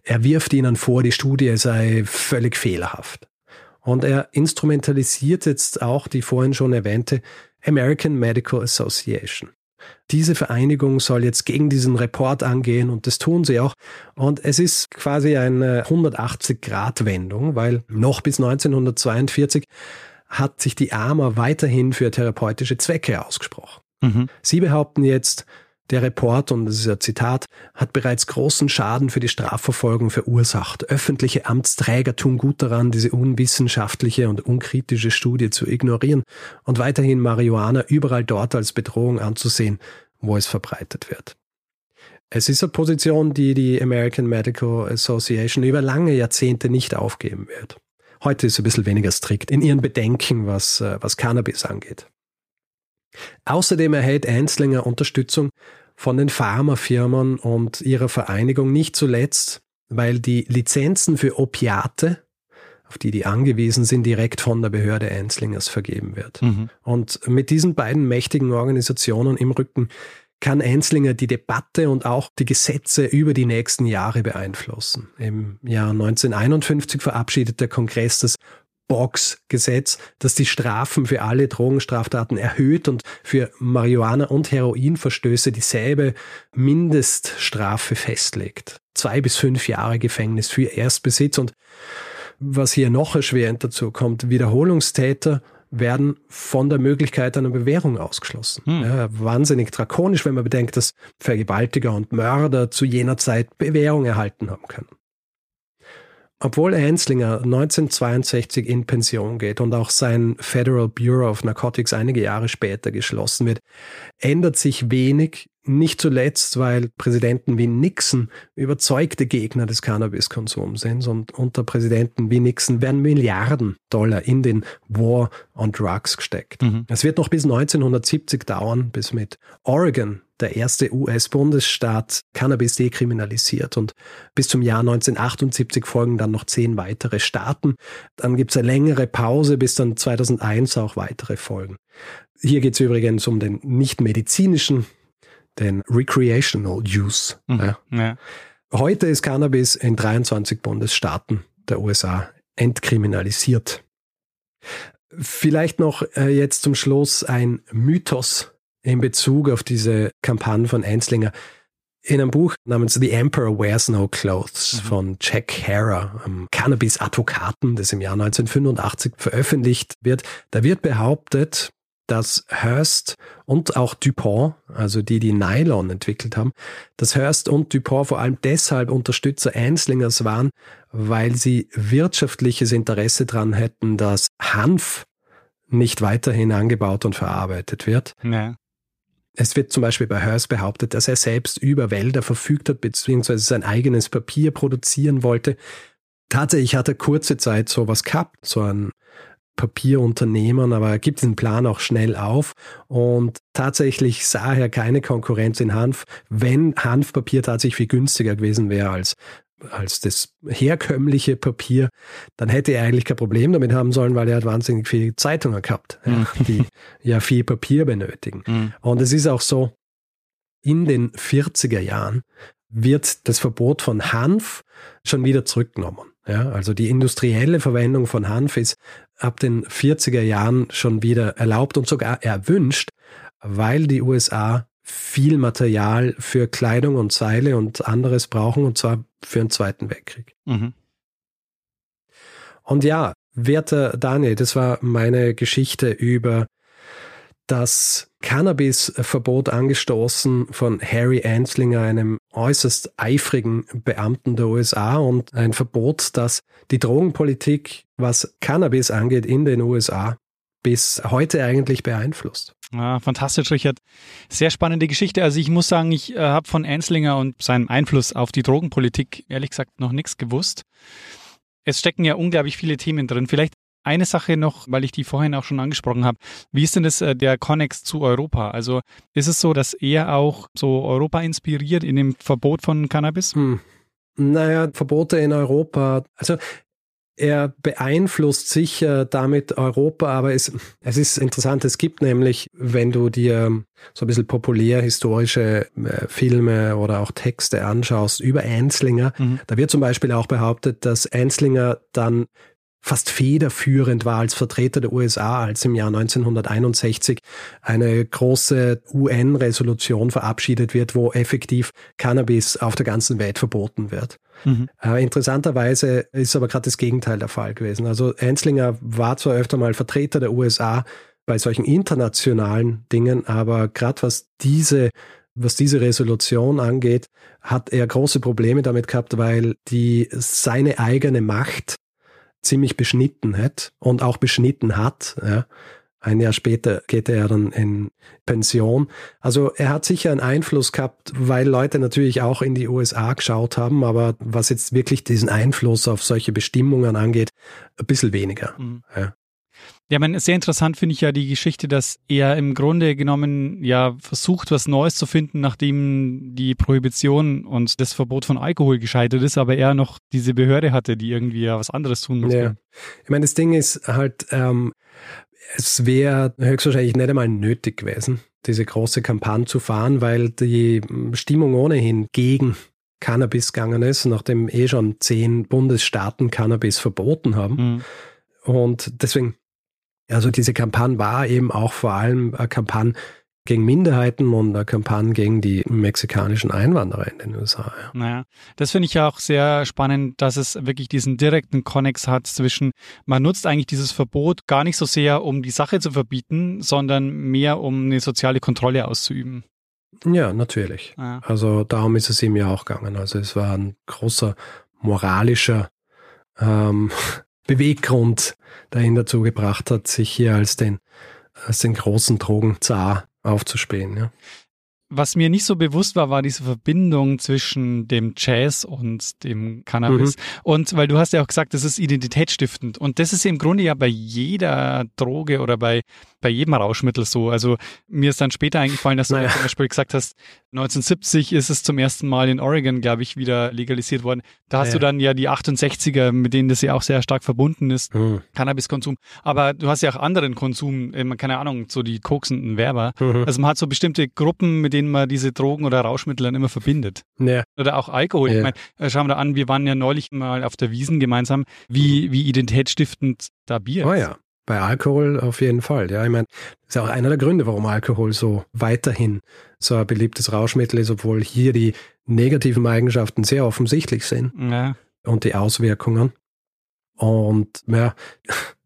er wirft ihnen vor, die Studie sei völlig fehlerhaft. Und er instrumentalisiert jetzt auch die vorhin schon erwähnte American Medical Association. Diese Vereinigung soll jetzt gegen diesen Report angehen und das tun sie auch. Und es ist quasi eine 180-Grad-Wendung, weil noch bis 1942 hat sich die AMA weiterhin für therapeutische Zwecke ausgesprochen. Mhm. Sie behaupten jetzt, der Report, und das ist ein Zitat, hat bereits großen Schaden für die Strafverfolgung verursacht. Öffentliche Amtsträger tun gut daran, diese unwissenschaftliche und unkritische Studie zu ignorieren und weiterhin Marihuana überall dort als Bedrohung anzusehen, wo es verbreitet wird. Es ist eine Position, die die American Medical Association über lange Jahrzehnte nicht aufgeben wird. Heute ist sie ein bisschen weniger strikt in ihren Bedenken, was, äh, was Cannabis angeht. Außerdem erhält Einslinger Unterstützung von den Pharmafirmen und ihrer Vereinigung nicht zuletzt, weil die Lizenzen für Opiate, auf die die angewiesen sind, direkt von der Behörde Einslingers vergeben wird. Mhm. Und mit diesen beiden mächtigen Organisationen im Rücken kann Einslinger die Debatte und auch die Gesetze über die nächsten Jahre beeinflussen. Im Jahr 1951 verabschiedet der Kongress das Box-Gesetz, das die Strafen für alle Drogenstraftaten erhöht und für Marihuana- und Heroinverstöße dieselbe Mindeststrafe festlegt. Zwei bis fünf Jahre Gefängnis für Erstbesitz und was hier noch erschwerend dazu kommt, Wiederholungstäter werden von der Möglichkeit einer Bewährung ausgeschlossen. Hm. Ja, wahnsinnig drakonisch, wenn man bedenkt, dass Vergewaltiger und Mörder zu jener Zeit Bewährung erhalten haben können. Obwohl Anslinger 1962 in Pension geht und auch sein Federal Bureau of Narcotics einige Jahre später geschlossen wird, ändert sich wenig, nicht zuletzt, weil Präsidenten wie Nixon überzeugte Gegner des Cannabiskonsums sind und unter Präsidenten wie Nixon werden Milliarden Dollar in den War on Drugs gesteckt. Mhm. Es wird noch bis 1970 dauern, bis mit Oregon der erste US-Bundesstaat Cannabis dekriminalisiert und bis zum Jahr 1978 folgen dann noch zehn weitere Staaten. Dann gibt es eine längere Pause, bis dann 2001 auch weitere folgen. Hier geht es übrigens um den nicht medizinischen, den Recreational Use. Mhm. Ja. Heute ist Cannabis in 23 Bundesstaaten der USA entkriminalisiert. Vielleicht noch äh, jetzt zum Schluss ein Mythos, in Bezug auf diese Kampagne von Enslinger in einem Buch namens The Emperor Wears No Clothes mhm. von Jack einem Cannabis-Advokaten, das im Jahr 1985 veröffentlicht wird. Da wird behauptet, dass Hearst und auch Dupont, also die, die Nylon entwickelt haben, dass Hearst und Dupont vor allem deshalb Unterstützer Einslingers waren, weil sie wirtschaftliches Interesse daran hätten, dass Hanf nicht weiterhin angebaut und verarbeitet wird. Ja. Es wird zum Beispiel bei Hearst behauptet, dass er selbst über Wälder verfügt hat, beziehungsweise sein eigenes Papier produzieren wollte. Tatsächlich hat er kurze Zeit sowas gehabt, so ein Papierunternehmen, aber er gibt diesen Plan auch schnell auf und tatsächlich sah er keine Konkurrenz in Hanf, wenn Hanfpapier tatsächlich viel günstiger gewesen wäre als als das herkömmliche Papier, dann hätte er eigentlich kein Problem damit haben sollen, weil er hat wahnsinnig viele Zeitungen gehabt, mhm. die ja viel Papier benötigen. Mhm. Und es ist auch so, in den 40er Jahren wird das Verbot von Hanf schon wieder zurückgenommen. Ja, also die industrielle Verwendung von Hanf ist ab den 40er Jahren schon wieder erlaubt und sogar erwünscht, weil die USA viel Material für Kleidung und Seile und anderes brauchen, und zwar für den Zweiten Weltkrieg. Mhm. Und ja, werter Daniel, das war meine Geschichte über das Cannabis-Verbot angestoßen von Harry Anslinger, einem äußerst eifrigen Beamten der USA und ein Verbot, das die Drogenpolitik, was Cannabis angeht, in den USA bis heute eigentlich beeinflusst. Ja, fantastisch, Richard. Sehr spannende Geschichte. Also ich muss sagen, ich äh, habe von Anslinger und seinem Einfluss auf die Drogenpolitik ehrlich gesagt noch nichts gewusst. Es stecken ja unglaublich viele Themen drin. Vielleicht eine Sache noch, weil ich die vorhin auch schon angesprochen habe. Wie ist denn das äh, der Connex zu Europa? Also ist es so, dass er auch so Europa inspiriert in dem Verbot von Cannabis? Hm. Naja, Verbote in Europa. Also er beeinflusst sicher damit Europa, aber es, es ist interessant, es gibt nämlich, wenn du dir so ein bisschen populär historische äh, Filme oder auch Texte anschaust über Anslinger, mhm. da wird zum Beispiel auch behauptet, dass Anslinger dann fast federführend war als Vertreter der USA, als im Jahr 1961 eine große UN-Resolution verabschiedet wird, wo effektiv Cannabis auf der ganzen Welt verboten wird. Mhm. Äh, interessanterweise ist aber gerade das Gegenteil der Fall gewesen. Also Enslinger war zwar öfter mal Vertreter der USA bei solchen internationalen Dingen, aber gerade was diese was diese Resolution angeht, hat er große Probleme damit gehabt, weil die seine eigene Macht ziemlich beschnitten hat und auch beschnitten hat. Ja. Ein Jahr später geht er dann in Pension. Also er hat sicher einen Einfluss gehabt, weil Leute natürlich auch in die USA geschaut haben, aber was jetzt wirklich diesen Einfluss auf solche Bestimmungen angeht, ein bisschen weniger. Mhm. Ja. Ja, man, sehr interessant finde ich ja die Geschichte, dass er im Grunde genommen ja versucht, was Neues zu finden, nachdem die Prohibition und das Verbot von Alkohol gescheitert ist, aber er noch diese Behörde hatte, die irgendwie ja was anderes tun musste. Ja. Ich meine, das Ding ist halt, ähm, es wäre höchstwahrscheinlich nicht einmal nötig gewesen, diese große Kampagne zu fahren, weil die Stimmung ohnehin gegen Cannabis gegangen ist, nachdem eh schon zehn Bundesstaaten Cannabis verboten haben. Mhm. Und deswegen also diese Kampagne war eben auch vor allem eine Kampagne gegen Minderheiten und eine Kampagne gegen die mexikanischen Einwanderer in den USA. Ja. Naja, das finde ich ja auch sehr spannend, dass es wirklich diesen direkten Konnex hat zwischen, man nutzt eigentlich dieses Verbot gar nicht so sehr, um die Sache zu verbieten, sondern mehr, um eine soziale Kontrolle auszuüben. Ja, natürlich. Ja. Also darum ist es ihm ja auch gegangen. Also es war ein großer moralischer ähm, Beweggrund, der ihn dazu gebracht hat, sich hier als den, als den großen Drogenzar aufzuspähen. Ja was mir nicht so bewusst war, war diese Verbindung zwischen dem Jazz und dem Cannabis. Mhm. Und weil du hast ja auch gesagt, das ist identitätsstiftend. Und das ist im Grunde ja bei jeder Droge oder bei, bei jedem Rauschmittel so. Also mir ist dann später eingefallen, dass naja. du zum Beispiel gesagt hast, 1970 ist es zum ersten Mal in Oregon, glaube ich, wieder legalisiert worden. Da hast ja. du dann ja die 68er, mit denen das ja auch sehr stark verbunden ist, mhm. Cannabiskonsum. Aber du hast ja auch anderen Konsum, keine Ahnung, so die koksenden Werber. Mhm. Also man hat so bestimmte Gruppen, mit denen denen man diese Drogen oder Rauschmittel dann immer verbindet. Ja. Oder auch Alkohol. Ja. Ich meine, äh, schauen wir da an, wir waren ja neulich mal auf der Wiesen gemeinsam, wie, wie identitätsstiftend da Bier ist. Oh ja. Bei Alkohol auf jeden Fall. Ja, ich meine, das ist ja auch einer der Gründe, warum Alkohol so weiterhin so ein beliebtes Rauschmittel ist, obwohl hier die negativen Eigenschaften sehr offensichtlich sind. Ja. Und die Auswirkungen. Und ja,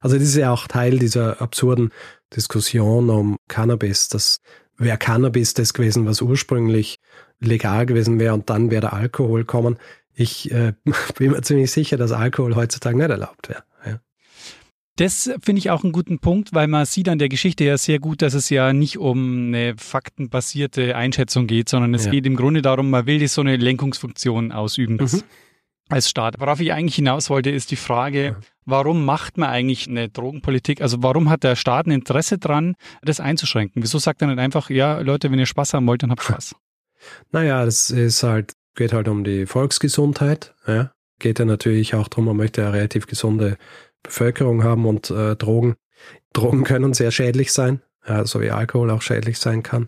also das ist ja auch Teil dieser absurden Diskussion um Cannabis, dass wäre Cannabis das gewesen, was ursprünglich legal gewesen wäre und dann wäre der Alkohol kommen. Ich äh, bin mir ziemlich sicher, dass Alkohol heutzutage nicht erlaubt wäre. Ja. Das finde ich auch einen guten Punkt, weil man sieht an der Geschichte ja sehr gut, dass es ja nicht um eine faktenbasierte Einschätzung geht, sondern es ja. geht im Grunde darum, man will so eine Lenkungsfunktion ausüben. Mhm als Staat. Worauf ich eigentlich hinaus wollte, ist die Frage, warum macht man eigentlich eine Drogenpolitik? Also warum hat der Staat ein Interesse dran, das einzuschränken? Wieso sagt er nicht einfach, ja, Leute, wenn ihr Spaß haben wollt, dann habt Spaß? Naja, das ist halt, geht halt um die Volksgesundheit. Ja. Geht ja natürlich auch darum, man möchte eine relativ gesunde Bevölkerung haben und äh, Drogen. Drogen können sehr schädlich sein, ja, so wie Alkohol auch schädlich sein kann.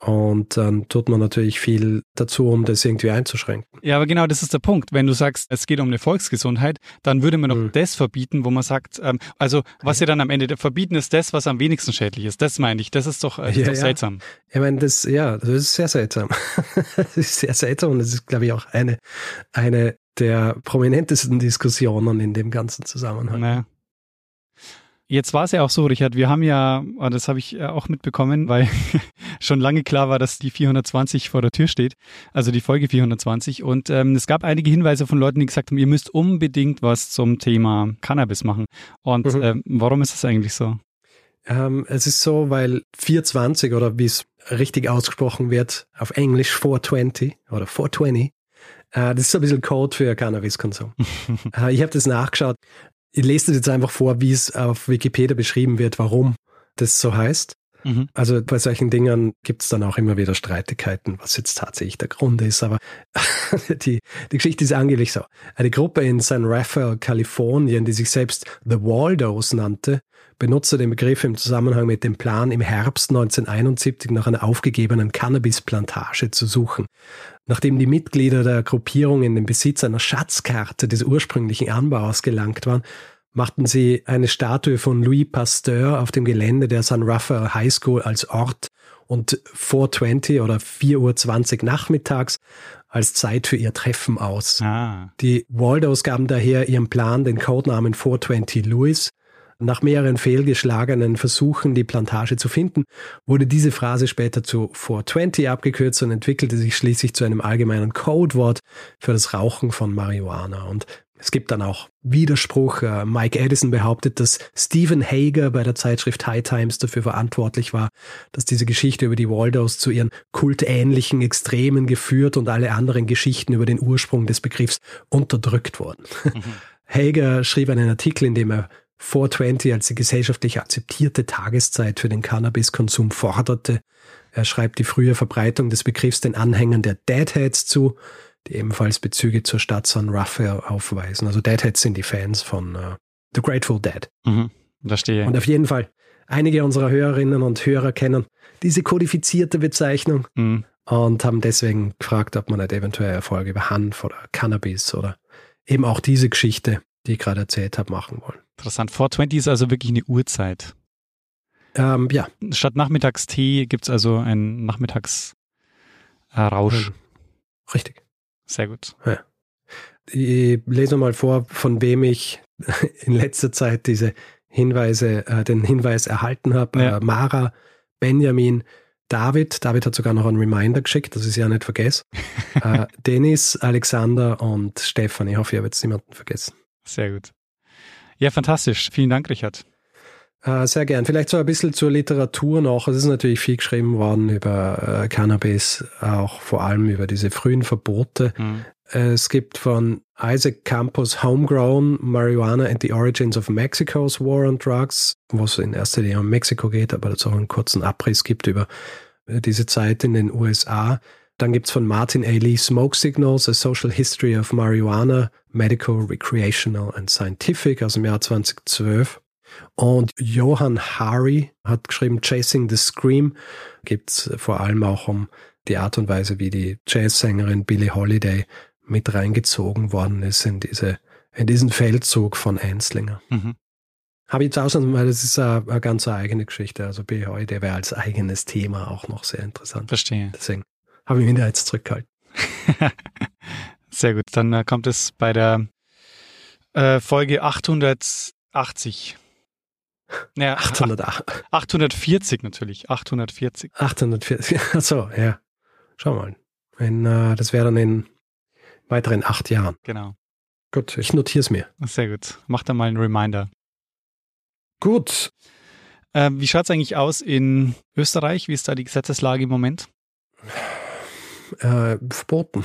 Und dann tut man natürlich viel dazu, um das irgendwie einzuschränken. Ja, aber genau das ist der Punkt. Wenn du sagst, es geht um eine Volksgesundheit, dann würde man doch mhm. das verbieten, wo man sagt, ähm, also was ja dann am Ende verbieten ist das, was am wenigsten schädlich ist. Das meine ich. Das ist doch, das ja, ist doch ja. seltsam. Ich meine, das, ja, das ist sehr seltsam. das ist sehr seltsam und das ist, glaube ich, auch eine, eine der prominentesten Diskussionen in dem ganzen Zusammenhang. Naja. Jetzt war es ja auch so, Richard, wir haben ja, ah, das habe ich äh, auch mitbekommen, weil schon lange klar war, dass die 420 vor der Tür steht, also die Folge 420. Und ähm, es gab einige Hinweise von Leuten, die gesagt haben, ihr müsst unbedingt was zum Thema Cannabis machen. Und mhm. ähm, warum ist das eigentlich so? Ähm, es ist so, weil 420 oder wie es richtig ausgesprochen wird, auf Englisch 420 oder 420, äh, das ist so ein bisschen Code für Cannabiskonsum. äh, ich habe das nachgeschaut. Ich lese das jetzt einfach vor, wie es auf Wikipedia beschrieben wird, warum das so heißt. Mhm. Also bei solchen Dingen gibt es dann auch immer wieder Streitigkeiten, was jetzt tatsächlich der Grund ist. Aber die, die Geschichte ist angeblich so. Eine Gruppe in San Rafael, Kalifornien, die sich selbst The Waldos nannte, benutzte den Begriff im Zusammenhang mit dem Plan, im Herbst 1971 nach einer aufgegebenen Cannabisplantage zu suchen. Nachdem die Mitglieder der Gruppierung in den Besitz einer Schatzkarte des ursprünglichen Anbaus gelangt waren, machten sie eine Statue von Louis Pasteur auf dem Gelände der San Rafael High School als Ort und 4.20 oder 4.20 Uhr nachmittags als Zeit für ihr Treffen aus. Ah. Die Waldos gaben daher ihrem Plan den Codenamen 420 Louis. Nach mehreren fehlgeschlagenen Versuchen, die Plantage zu finden, wurde diese Phrase später zu 420 abgekürzt und entwickelte sich schließlich zu einem allgemeinen Codewort für das Rauchen von Marihuana. Und es gibt dann auch Widerspruch. Äh, Mike Edison behauptet, dass Stephen Hager bei der Zeitschrift High Times dafür verantwortlich war, dass diese Geschichte über die Waldos zu ihren kultähnlichen Extremen geführt und alle anderen Geschichten über den Ursprung des Begriffs unterdrückt wurden. Mhm. Hager schrieb einen Artikel, in dem er 420 als die gesellschaftlich akzeptierte Tageszeit für den Cannabiskonsum forderte. Er schreibt die frühe Verbreitung des Begriffs den Anhängern der Deadheads zu, die ebenfalls Bezüge zur Stadt San Rafael aufweisen. Also Deadheads sind die Fans von uh, The Grateful Dead. Mhm, verstehe. Und auf jeden Fall, einige unserer Hörerinnen und Hörer kennen diese kodifizierte Bezeichnung mhm. und haben deswegen gefragt, ob man nicht eventuell Erfolge über Hanf oder Cannabis oder eben auch diese Geschichte, die ich gerade erzählt habe, machen wollen. Interessant. 420 ist also wirklich eine Uhrzeit. Ähm, ja. Statt Nachmittagstee gibt es also einen Nachmittagsrausch. Hm. Richtig. Sehr gut. Ja. Ich lese mal vor, von wem ich in letzter Zeit diese Hinweise, äh, den Hinweis erhalten habe. Ja. Äh, Mara, Benjamin, David. David hat sogar noch einen Reminder geschickt, dass ich es ja nicht vergesse. äh, Dennis, Alexander und Stefan. Ich hoffe, ich habe jetzt niemanden vergessen. Sehr gut. Ja, fantastisch. Vielen Dank, Richard. Äh, sehr gern. Vielleicht so ein bisschen zur Literatur noch. Es ist natürlich viel geschrieben worden über äh, Cannabis, auch vor allem über diese frühen Verbote. Mhm. Es gibt von Isaac Campos Homegrown Marijuana and the Origins of Mexico's War on Drugs, wo es in erster Linie um Mexiko geht, aber es auch einen kurzen Abriss gibt über äh, diese Zeit in den USA. Dann gibt es von Martin A. Lee Smoke Signals, A Social History of Marijuana, Medical, Recreational and Scientific aus dem Jahr 2012. Und Johann Hari hat geschrieben Chasing the Scream. Gibt es vor allem auch um die Art und Weise, wie die Jazzsängerin Billie Holiday mit reingezogen worden ist in diese in diesen Feldzug von Einslinger. Mhm. Habe ich jetzt ausnahmsweise, weil das ist eine, eine ganz eigene Geschichte. Also Billie Holiday wäre als eigenes Thema auch noch sehr interessant. Verstehe. Deswegen habe ich mich da jetzt zurückgehalten. sehr gut. Dann äh, kommt es bei der äh, Folge 880 ja, 800, 840 natürlich, 840. 840, achso, ja. Schau mal. In, äh, das wäre dann in weiteren acht Jahren. Genau. Gut, ich notiere es mir. Sehr gut. Mach da mal einen Reminder. Gut. Äh, wie schaut es eigentlich aus in Österreich? Wie ist da die Gesetzeslage im Moment? Äh, verboten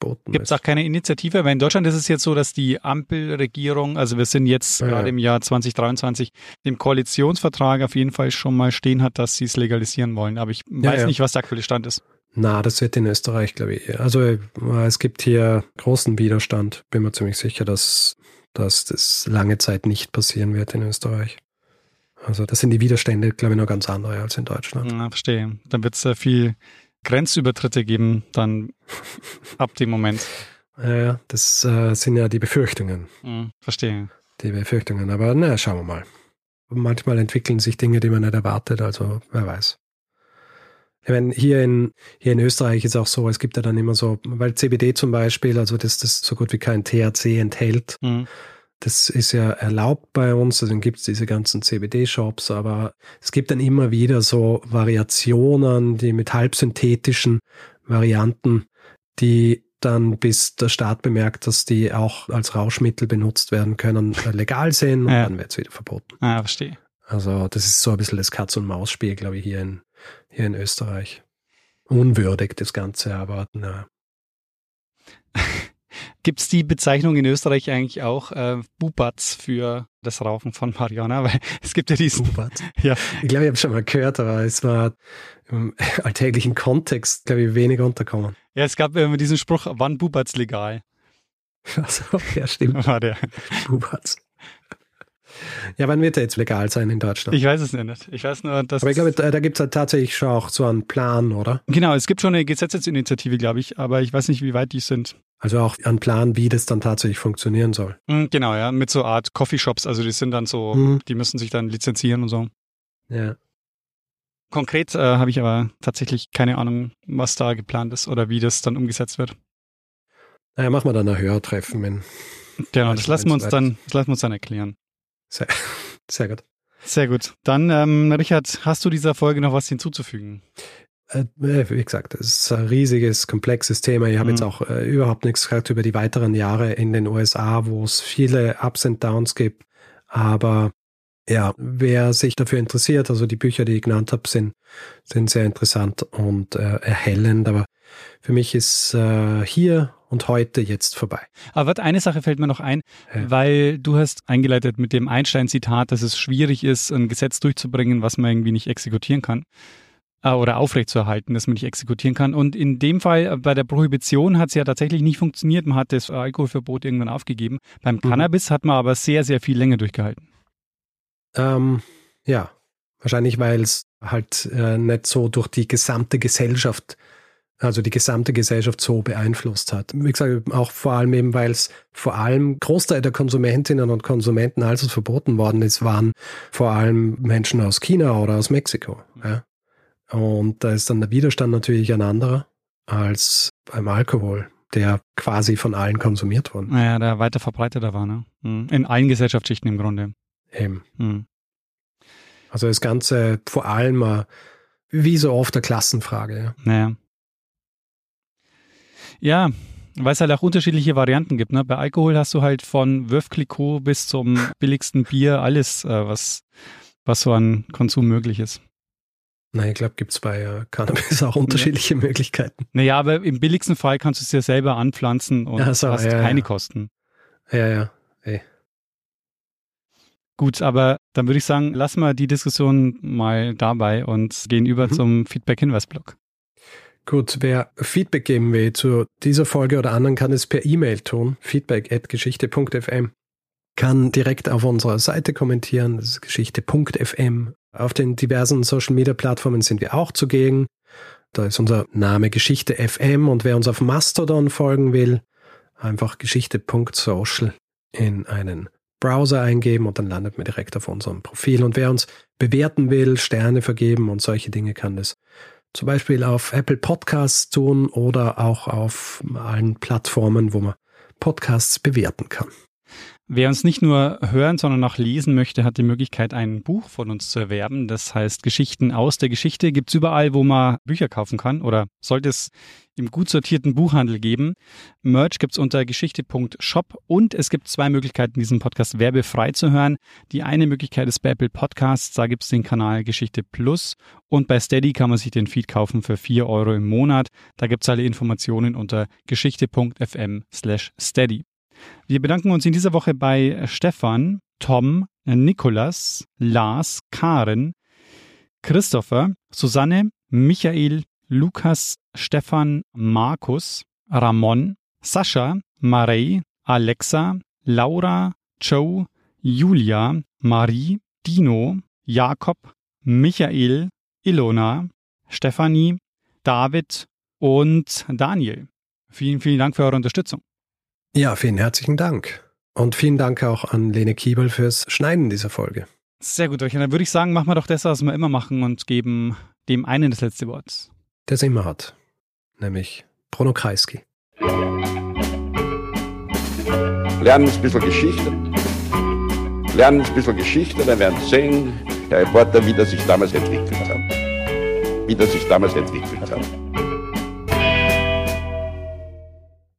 verboten Gibt es auch keine Initiative? Weil in Deutschland ist es jetzt so, dass die Ampelregierung, also wir sind jetzt ja. gerade im Jahr 2023, dem Koalitionsvertrag auf jeden Fall schon mal stehen hat, dass sie es legalisieren wollen. Aber ich ja, weiß ja. nicht, was der aktuelle Stand ist. Na, das wird in Österreich, glaube ich. Also äh, es gibt hier großen Widerstand. Bin mir ziemlich sicher, dass, dass das lange Zeit nicht passieren wird in Österreich. Also das sind die Widerstände, glaube ich, noch ganz andere als in Deutschland. Ja, verstehe. Dann wird es äh, viel Grenzübertritte geben, dann ab dem Moment. Ja, das äh, sind ja die Befürchtungen. Mhm, verstehe. Die Befürchtungen. Aber na, schauen wir mal. Manchmal entwickeln sich Dinge, die man nicht erwartet, also wer weiß. Ich meine, hier in, hier in Österreich ist auch so, es gibt ja dann immer so, weil CBD zum Beispiel, also das, das so gut wie kein THC enthält, mhm. Das ist ja erlaubt bei uns, also dann gibt es diese ganzen CBD-Shops, aber es gibt dann immer wieder so Variationen, die mit halbsynthetischen Varianten, die dann bis der Staat bemerkt, dass die auch als Rauschmittel benutzt werden können, äh, legal sind und ja. dann wird es wieder verboten. Ah, verstehe. Also das ist so ein bisschen das Katz-und-Maus-Spiel, glaube ich, hier in, hier in Österreich. Unwürdig das Ganze, aber na. Gibt es die Bezeichnung in Österreich eigentlich auch äh, Bubatz für das Rauchen von Marihuana? Weil es gibt ja diesen. Bubatz? Ja. Ich glaube, ich habe schon mal gehört, aber es war im alltäglichen Kontext, glaube ich, wenig unterkommen. Ja, es gab immer diesen Spruch, wann Bubatz legal? Also, ja, stimmt. War der. Bubatz. Ja, wann wird er jetzt legal sein in Deutschland? Ich weiß es nicht. Ich weiß nur, dass. Aber ich glaube, da, gibt es halt tatsächlich schon auch so einen Plan, oder? Genau, es gibt schon eine Gesetzesinitiative, glaube ich, aber ich weiß nicht, wie weit die sind. Also auch einen Plan, wie das dann tatsächlich funktionieren soll. Mhm, genau, ja, mit so Art Coffeeshops. Also die sind dann so, mhm. die müssen sich dann lizenzieren und so. Ja. Konkret äh, habe ich aber tatsächlich keine Ahnung, was da geplant ist oder wie das dann umgesetzt wird. Naja, machen wir dann ein Hörtreffen. Wenn genau, das lassen wir uns dann, das lassen wir uns dann erklären. Sehr, sehr gut. Sehr gut. Dann, ähm, Richard, hast du dieser Folge noch was hinzuzufügen? Äh, wie gesagt, es ist ein riesiges, komplexes Thema. Ich habe mhm. jetzt auch äh, überhaupt nichts gesagt über die weiteren Jahre in den USA, wo es viele Ups und Downs gibt. Aber ja, wer sich dafür interessiert, also die Bücher, die ich genannt habe, sind, sind sehr interessant und äh, erhellend. Aber für mich ist äh, hier und heute jetzt vorbei. Aber eine Sache fällt mir noch ein, ja. weil du hast eingeleitet mit dem Einstein-Zitat, dass es schwierig ist, ein Gesetz durchzubringen, was man irgendwie nicht exekutieren kann äh, oder aufrechtzuerhalten, dass man nicht exekutieren kann. Und in dem Fall äh, bei der Prohibition hat es ja tatsächlich nicht funktioniert. Man hat das Alkoholverbot irgendwann aufgegeben. Beim mhm. Cannabis hat man aber sehr, sehr viel länger durchgehalten. Ähm, ja, wahrscheinlich, weil es halt äh, nicht so durch die gesamte Gesellschaft also die gesamte Gesellschaft so beeinflusst hat. Wie gesagt, auch vor allem eben, weil es vor allem Großteil der Konsumentinnen und Konsumenten, als es verboten worden ist, waren vor allem Menschen aus China oder aus Mexiko. Ja. Und da ist dann der Widerstand natürlich ein anderer als beim Alkohol, der quasi von allen konsumiert wurde. Naja, der weiter verbreiteter war, ne? Hm. In allen Gesellschaftsschichten im Grunde. Eben. Mhm. Also das Ganze vor allem wie so oft eine Klassenfrage. Ja. Naja. Ja, weil es halt auch unterschiedliche Varianten gibt. Ne? Bei Alkohol hast du halt von Clicquot bis zum billigsten Bier alles, äh, was, was so an Konsum möglich ist. Nein, ich glaube, gibt es bei äh, Cannabis auch unterschiedliche ja. Möglichkeiten. Naja, aber im billigsten Fall kannst du es dir selber anpflanzen und so, hast ja, keine. Kosten. Ja, ja. Ey. Gut, aber dann würde ich sagen, lassen wir die Diskussion mal dabei und gehen über mhm. zum Feedback-Hinweis-Blog. Gut, wer Feedback geben will zu dieser Folge oder anderen, kann es per E-Mail tun. Feedback at geschichte.fm. Kann direkt auf unserer Seite kommentieren, das ist geschichte.fm. Auf den diversen Social Media Plattformen sind wir auch zugegen. Da ist unser Name Geschichte FM und wer uns auf Mastodon folgen will, einfach geschichte.social in einen Browser eingeben und dann landet man direkt auf unserem Profil. Und wer uns bewerten will, Sterne vergeben und solche Dinge kann das zum Beispiel auf Apple Podcasts tun oder auch auf allen Plattformen, wo man Podcasts bewerten kann. Wer uns nicht nur hören, sondern auch lesen möchte, hat die Möglichkeit, ein Buch von uns zu erwerben. Das heißt Geschichten aus der Geschichte. Gibt es überall, wo man Bücher kaufen kann oder sollte es im gut sortierten Buchhandel geben. Merch gibt es unter geschichte.shop und es gibt zwei Möglichkeiten, diesen Podcast werbefrei zu hören. Die eine Möglichkeit ist bei Apple Podcasts, da gibt es den Kanal Geschichte Plus und bei Steady kann man sich den Feed kaufen für 4 Euro im Monat. Da gibt es alle Informationen unter geschichte.fm slash steady. Wir bedanken uns in dieser Woche bei Stefan, Tom, Nikolas, Lars, Karen, Christopher, Susanne, Michael, Lukas, Stefan, Markus, Ramon, Sascha, Marei, Alexa, Laura, Joe, Julia, Marie, Dino, Jakob, Michael, Ilona, Stefanie, David und Daniel. Vielen, vielen Dank für eure Unterstützung. Ja, vielen herzlichen Dank. Und vielen Dank auch an Lene Kiebel fürs Schneiden dieser Folge. Sehr gut, Dann würde ich sagen, machen wir doch das, was wir immer machen und geben dem einen das letzte Wort. Der es immer hat. Nämlich Bruno Kreisky. Lernen ein bisschen Geschichte. Lernen ein bisschen Geschichte, dann werden Sie sehen, der Reporter, wie das sich damals entwickelt hat. Wie das sich damals entwickelt hat.